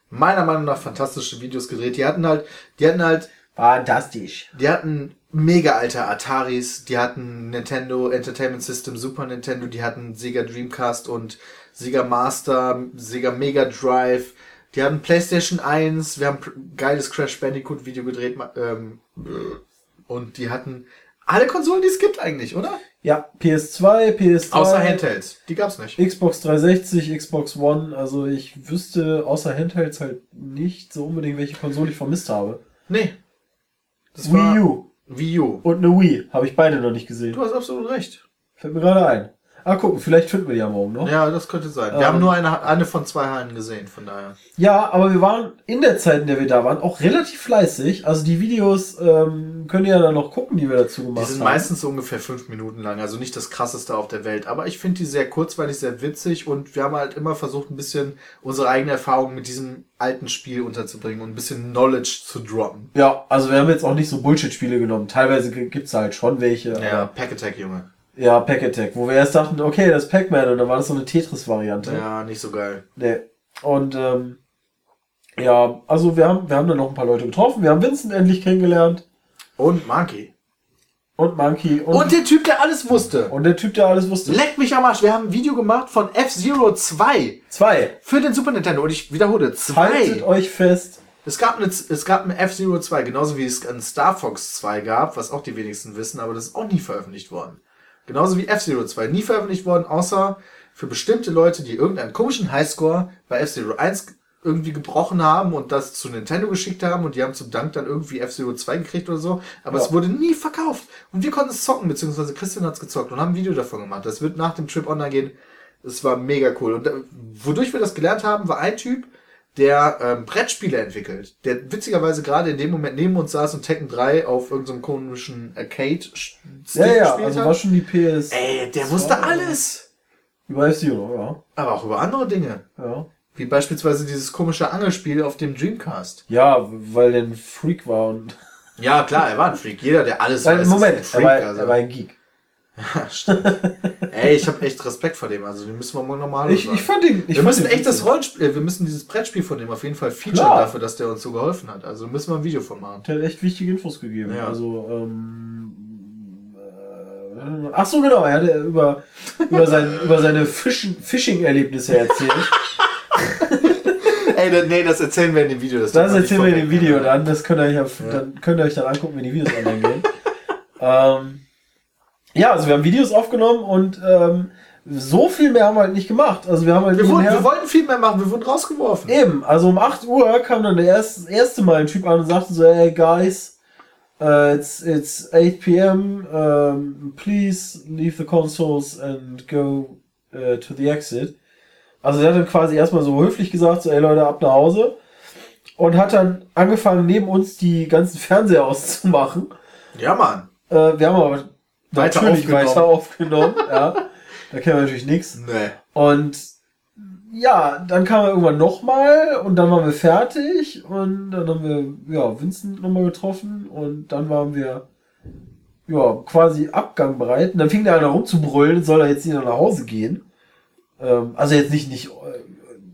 meiner Meinung nach fantastische Videos gedreht. Die hatten halt, die hatten halt Fantastisch. Die hatten mega alte Ataris, die hatten Nintendo Entertainment System, Super Nintendo, die hatten Sega Dreamcast und Sega Master, Sega Mega Drive, die hatten PlayStation 1, wir haben geiles Crash Bandicoot Video gedreht ähm, und die hatten alle Konsolen, die es gibt eigentlich, oder? Ja, PS2, PS3. Außer Handhelds, die gab's nicht. Xbox 360, Xbox One, also ich wüsste außer Handhelds halt nicht so unbedingt, welche Konsole ich vermisst habe. Nee. Das Wii U Wii U. und eine Wii habe ich beide noch nicht gesehen. Du hast absolut recht. Fällt mir gerade ein. Ah, gucken, vielleicht finden wir die ja morgen noch. Ja. Ja, das könnte sein. Wir Ähm. haben nur eine, eine von zwei Hallen gesehen, von daher. aber wir waren in der Zeit, in der wir da waren, auch relativ fleißig. Also die Videos ähm, könnt ihr ja dann noch gucken, die wir dazu Die gemacht sind haben. meistens so ungefähr fünf Minuten lang, also nicht das krasseste auf der Welt. Aber ich finde die sehr kurzweilig, sehr witzig und wir haben halt immer versucht, ein bisschen unsere eigene Erfahrung mit diesem alten Spiel unterzubringen und ein bisschen Knowledge zu droppen. ja, also wir haben jetzt auch nicht so Bullshit-Spiele genommen. Teilweise gibt's halt schon welche. Ja, Pack Attack, Junge. Ja, Pack Attack, wo wir erst dachten, okay, das ist Pac-Man und dann war das so eine Tetris-Variante. Ja, nicht so geil. Nee. Und ähm, ja, also wir haben, wir haben dann noch ein paar Leute getroffen. Wir haben Vincent endlich kennengelernt Und Monkey. und Monkey und, Und der Typ, der alles wusste. und der Typ, der alles wusste. Leck mich am Arsch. Wir haben ein Video gemacht von F-Zero 2 Zwei. für den Super Nintendo. Und ich wiederhole, Haltet zwei. euch fest. Es gab, eine, es gab ein F-Zero 2, genauso wie es ein Star Fox 2 gab, was auch die wenigsten wissen, aber das ist auch nie veröffentlicht worden. Genauso wie F-Zero 2 nie veröffentlicht worden, außer für bestimmte Leute, die irgendeinen komischen Highscore bei F-Zero 1 irgendwie gebrochen haben und das zu Nintendo geschickt haben und die haben zum Dank dann irgendwie F-Zero 2 gekriegt oder so, aber Ja. es wurde nie verkauft. Und wir konnten es zocken, beziehungsweise Christian hat es gezockt und haben ein Video davon gemacht. Das wird nach dem Trip online gehen. Es war mega cool. Und äh, wodurch wir das gelernt haben, war ein Typ, der ähm, Brettspiele entwickelt, der witzigerweise gerade in dem Moment neben uns saß und Tekken 3 auf irgendeinem komischen Arcade-Stick Ja, ja, gespielt also hat. war schon die PS. Ey, der wusste alles. Über F-Zero, ja. Aber auch über andere Dinge. Ja. Wie beispielsweise dieses komische Angelspiel auf dem Dreamcast. Ja, weil der ein Freak war und. Ja, klar, er war ein Freak. Jeder, der alles Weil, weiß, Moment, ist ein er Freak. war, also. er war ein Geek. Ja, stimmt. Ey, ich habe echt Respekt vor dem. Also, den müssen wir mal normal Ich, ich fand ihn. Ich wir müssen echt das. Rollenspiel, äh, wir müssen dieses Brettspiel von dem auf jeden Fall featuren Klar. dafür, dass der uns so geholfen hat. Also müssen wir ein Video von machen. Der hat echt wichtige Infos gegeben. Ja. Also, ähm, äh, ach so, genau, er hat über, über, sein, über seine Phishing-Erlebnisse erzählt. Ey, da- nee, das erzählen wir in dem Video. Das man erzählen wir in dem Video dann. Das könnt ihr euch, Ja. dann, könnt ihr euch dann angucken, wenn die Videos online gehen. ähm, ja, also wir haben Videos aufgenommen und ähm, so viel mehr haben wir halt nicht gemacht. Also wir haben halt Wir, wurden, wir wollten viel mehr machen, wir wurden rausgeworfen. Eben, also um 8 Uhr kam dann der erste, das erste Mal ein Typ an und sagte so, hey guys, uh, it's, it's 8 p.m., um, please leave the consoles and go uh, to the exit. Also der hat dann quasi erstmal so höflich gesagt, so, ey Leute, ab nach Hause. Und hat dann angefangen, neben uns die ganzen Fernseher auszumachen. Ja, Mann. Äh, wir haben aber Weiter natürlich aufgenommen. weiter aufgenommen. ja. Da kennen wir natürlich nichts. Nee. Und ja, dann kam er irgendwann nochmal und dann waren wir fertig und dann haben wir ja Vincent nochmal getroffen und dann waren wir ja quasi Abgang bereit. Und dann fing der einer rumzubrüllen, soll er jetzt wieder nach Hause gehen. Ähm, also jetzt nicht, nicht, äh,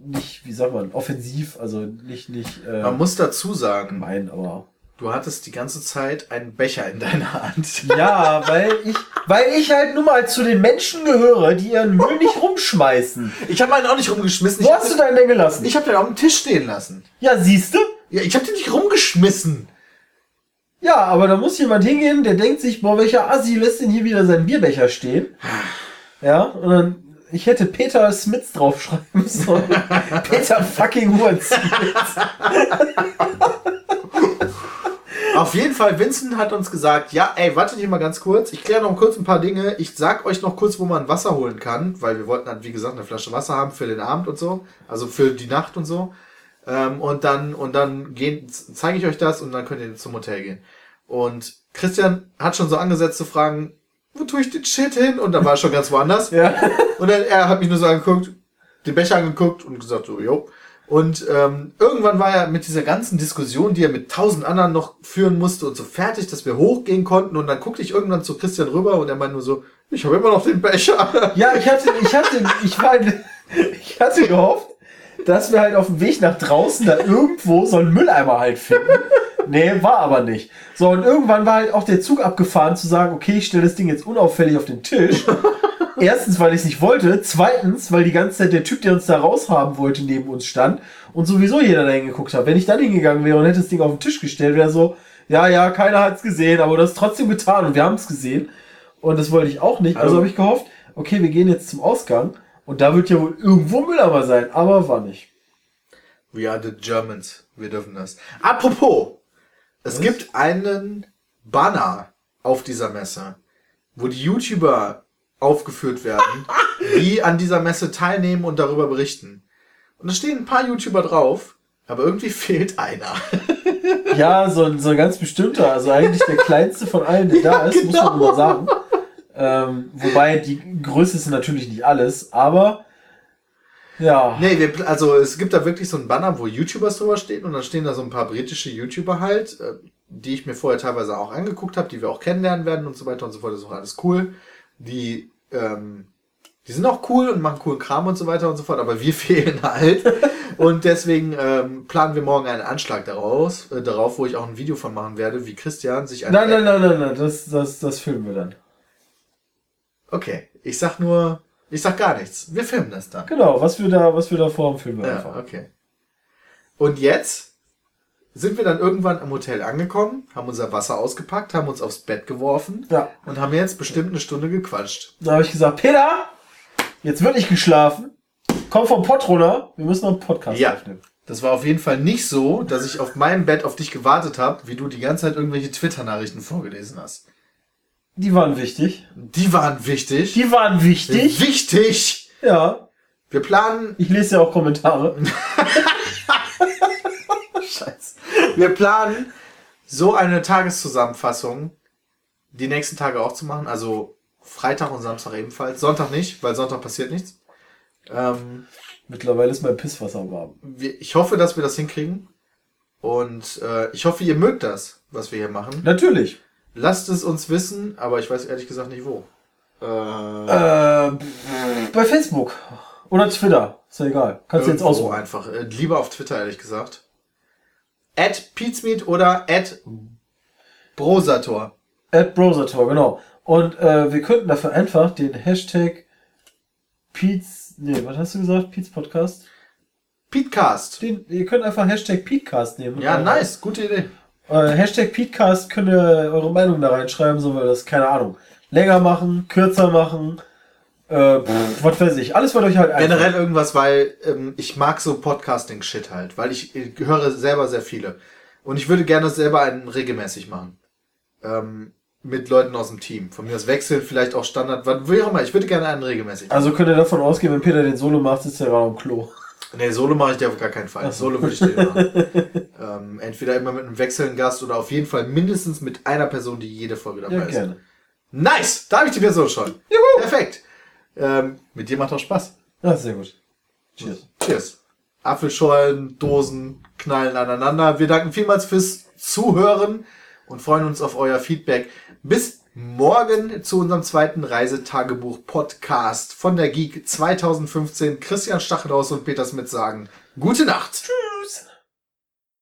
nicht, wie sagt man, offensiv, also nicht, nicht äh, Man muss dazu sagen, gemein, aber. Du hattest die ganze Zeit einen Becher in deiner Hand. Ja, weil ich, weil ich halt nun mal zu den Menschen gehöre, die ihren Müll nicht rumschmeißen. Ich habe meinen auch nicht rumgeschmissen. Wo Ich hast du habe deinen denn gelassen? ich hab den auf dem Tisch stehen lassen. Ja, siehste? Ja, ich habe den nicht rumgeschmissen. Ja, aber da muss jemand hingehen, der denkt sich, boah, welcher Assi lässt denn hier wieder seinen Bierbecher stehen? Ja, und dann, ich hätte Peter Smits draufschreiben sollen. Peter fucking Wurz. Auf jeden Fall, Vincent hat uns gesagt, ja, ey, wartet hier mal ganz kurz. Ich kläre noch kurz ein paar Dinge. Ich sag euch noch kurz, wo man Wasser holen kann, weil wir wollten halt, wie gesagt, eine Flasche Wasser haben für den Abend und so. Also für die Nacht und so. Ähm, und dann, und dann gehen, zeige ich euch das und dann könnt ihr zum Hotel gehen. Und Christian hat schon so angesetzt zu fragen, wo tue ich den Shit hin? Und dann war er schon ganz woanders. Ja. Und dann, er hat mich nur so angeguckt, den Becher angeguckt und gesagt so, jo. Und ähm, irgendwann war er mit dieser ganzen Diskussion, die er mit tausend anderen noch führen musste und so fertig, dass wir hochgehen konnten. Und dann guckte ich irgendwann zu Christian rüber und er meinte nur so, ich habe immer noch den Becher. Ja, ich hatte, ich hatte, ich war, ich hatte gehofft, dass wir halt auf dem Weg nach draußen da irgendwo so einen Mülleimer halt finden. Nee, war aber nicht. So, und irgendwann war halt auch der Zug abgefahren zu sagen, okay, ich stelle das Ding jetzt unauffällig auf den Tisch. Erstens, weil ich es nicht wollte. Zweitens, weil die ganze Zeit der Typ, der uns da raushaben wollte, neben uns stand und sowieso jeder da hingeguckt hat. Wenn ich dann hingegangen wäre und hätte das Ding auf den Tisch gestellt, wäre so, ja, ja, keiner hat's gesehen, aber das trotzdem getan und wir haben es gesehen. Und das wollte ich auch nicht. Also Also- habe ich gehofft, okay, wir gehen jetzt zum Ausgang und da wird ja wohl irgendwo Mülleimer sein, aber war nicht. We are the Germans. Wir dürfen das. Apropos, es Was? gibt einen Banner auf dieser Messe, wo die YouTuber aufgeführt werden, die an dieser Messe teilnehmen und darüber berichten. Und da stehen ein paar YouTuber drauf, aber irgendwie fehlt einer. Ja, so, ein- so ein ganz bestimmter, also eigentlich der kleinste von allen, der da ist, muss man genau. immer sagen. Ähm, wobei die Größe ist natürlich nicht alles, aber ja. Nee, wir, also es gibt da wirklich so ein Banner, wo YouTubers drüber stehen und dann stehen da so ein paar britische YouTuber halt, äh, die ich mir vorher teilweise auch angeguckt habe, die wir auch kennenlernen werden und so weiter und so fort. Das ist auch alles cool. Die, ähm, die sind auch cool und machen coolen Kram und so weiter und so fort, aber wir fehlen halt. und deswegen ähm, planen wir morgen einen Anschlag daraus, äh, darauf, wo ich auch ein Video von machen werde, wie Christian sich ein. Nein, nein, nein, nein, nein, das, das, das filmen wir dann. Okay, ich sag nur, ich sag gar nichts. Wir filmen das dann. Genau, was wir da, was wir da vorhaben, filmen wir Ja, einfach. okay. Und jetzt sind wir dann irgendwann im Hotel angekommen, haben unser Wasser ausgepackt, haben uns aufs Bett geworfen Ja. und haben jetzt bestimmt eine Stunde gequatscht. Da habe ich gesagt, Peter, jetzt wird nicht geschlafen. Komm vom Pott runter, wir müssen noch einen Podcast Ja. aufnehmen. Das war auf jeden Fall nicht so, dass ich auf meinem Bett auf dich gewartet habe, wie du die ganze Zeit irgendwelche Twitter-Nachrichten vorgelesen hast. Die waren wichtig. Die waren wichtig. Die waren wichtig. Wichtig! Ja. Wir planen, Ich lese ja auch Kommentare. Scheiße. Wir planen, so eine Tageszusammenfassung die nächsten Tage auch zu machen. Also Freitag und Samstag ebenfalls. Sonntag nicht, weil Sonntag passiert nichts. Ähm, Mittlerweile ist mein Pisswasser warm. wir, ich hoffe, dass wir das hinkriegen. Und äh, ich hoffe, ihr mögt das, was wir hier machen. Natürlich. Lasst es uns wissen, aber ich weiß ehrlich gesagt nicht wo. Äh, Äh, bei Facebook. Oder Twitter. Ist ja egal. Kannst du jetzt irgendwo aussuchen. einfach. Äh, lieber auf Twitter, ehrlich gesagt. At Pizmeet oder at Brosator. At Browsertor, genau. Und äh, wir könnten dafür einfach den Hashtag Pete's, nee, was hast du gesagt? Pete's Podcast? Petecast. Den, ihr könnt einfach Hashtag Petecast nehmen. Ja, nice. Gute Idee. Äh, Hashtag Petecast könnt ihr eure Meinung da reinschreiben, so wir das, keine Ahnung, länger machen, kürzer machen, äh, pff, was weiß ich. Alles, was euch halt einfällt. Generell irgendwas, weil ähm, ich mag so Podcasting-Shit halt, weil ich äh, höre selber sehr viele. Und ich würde gerne selber einen regelmäßig machen. Ähm, mit Leuten aus dem Team. Von mir aus wechseln, vielleicht auch Standard, was- wie auch immer. Ich würde gerne einen regelmäßig machen. Also könnt ihr davon ausgehen, wenn Peter den Solo macht, sitzt er gerade am Klo. Nee, Solo mache ich dir auf gar keinen Fall. Solo würde ich dir machen. ähm, entweder immer mit einem wechselnden Gast oder auf jeden Fall mindestens mit einer Person, die jede Folge dabei Ja, ist. gerne. Nice! Da habe ich die Person schon. Juhu! Perfekt. Ähm, mit dir macht auch Spaß. Ja, sehr gut. Cheers. Cheers. Apfelschollen, Dosen knallen aneinander. Wir danken vielmals fürs Zuhören und freuen uns auf euer Feedback. Bis morgen zu unserem zweiten Reisetagebuch-Podcast von der Geek 2015. Christian Stachelhaus und Peter Smith sagen Gute Nacht. Tschüss.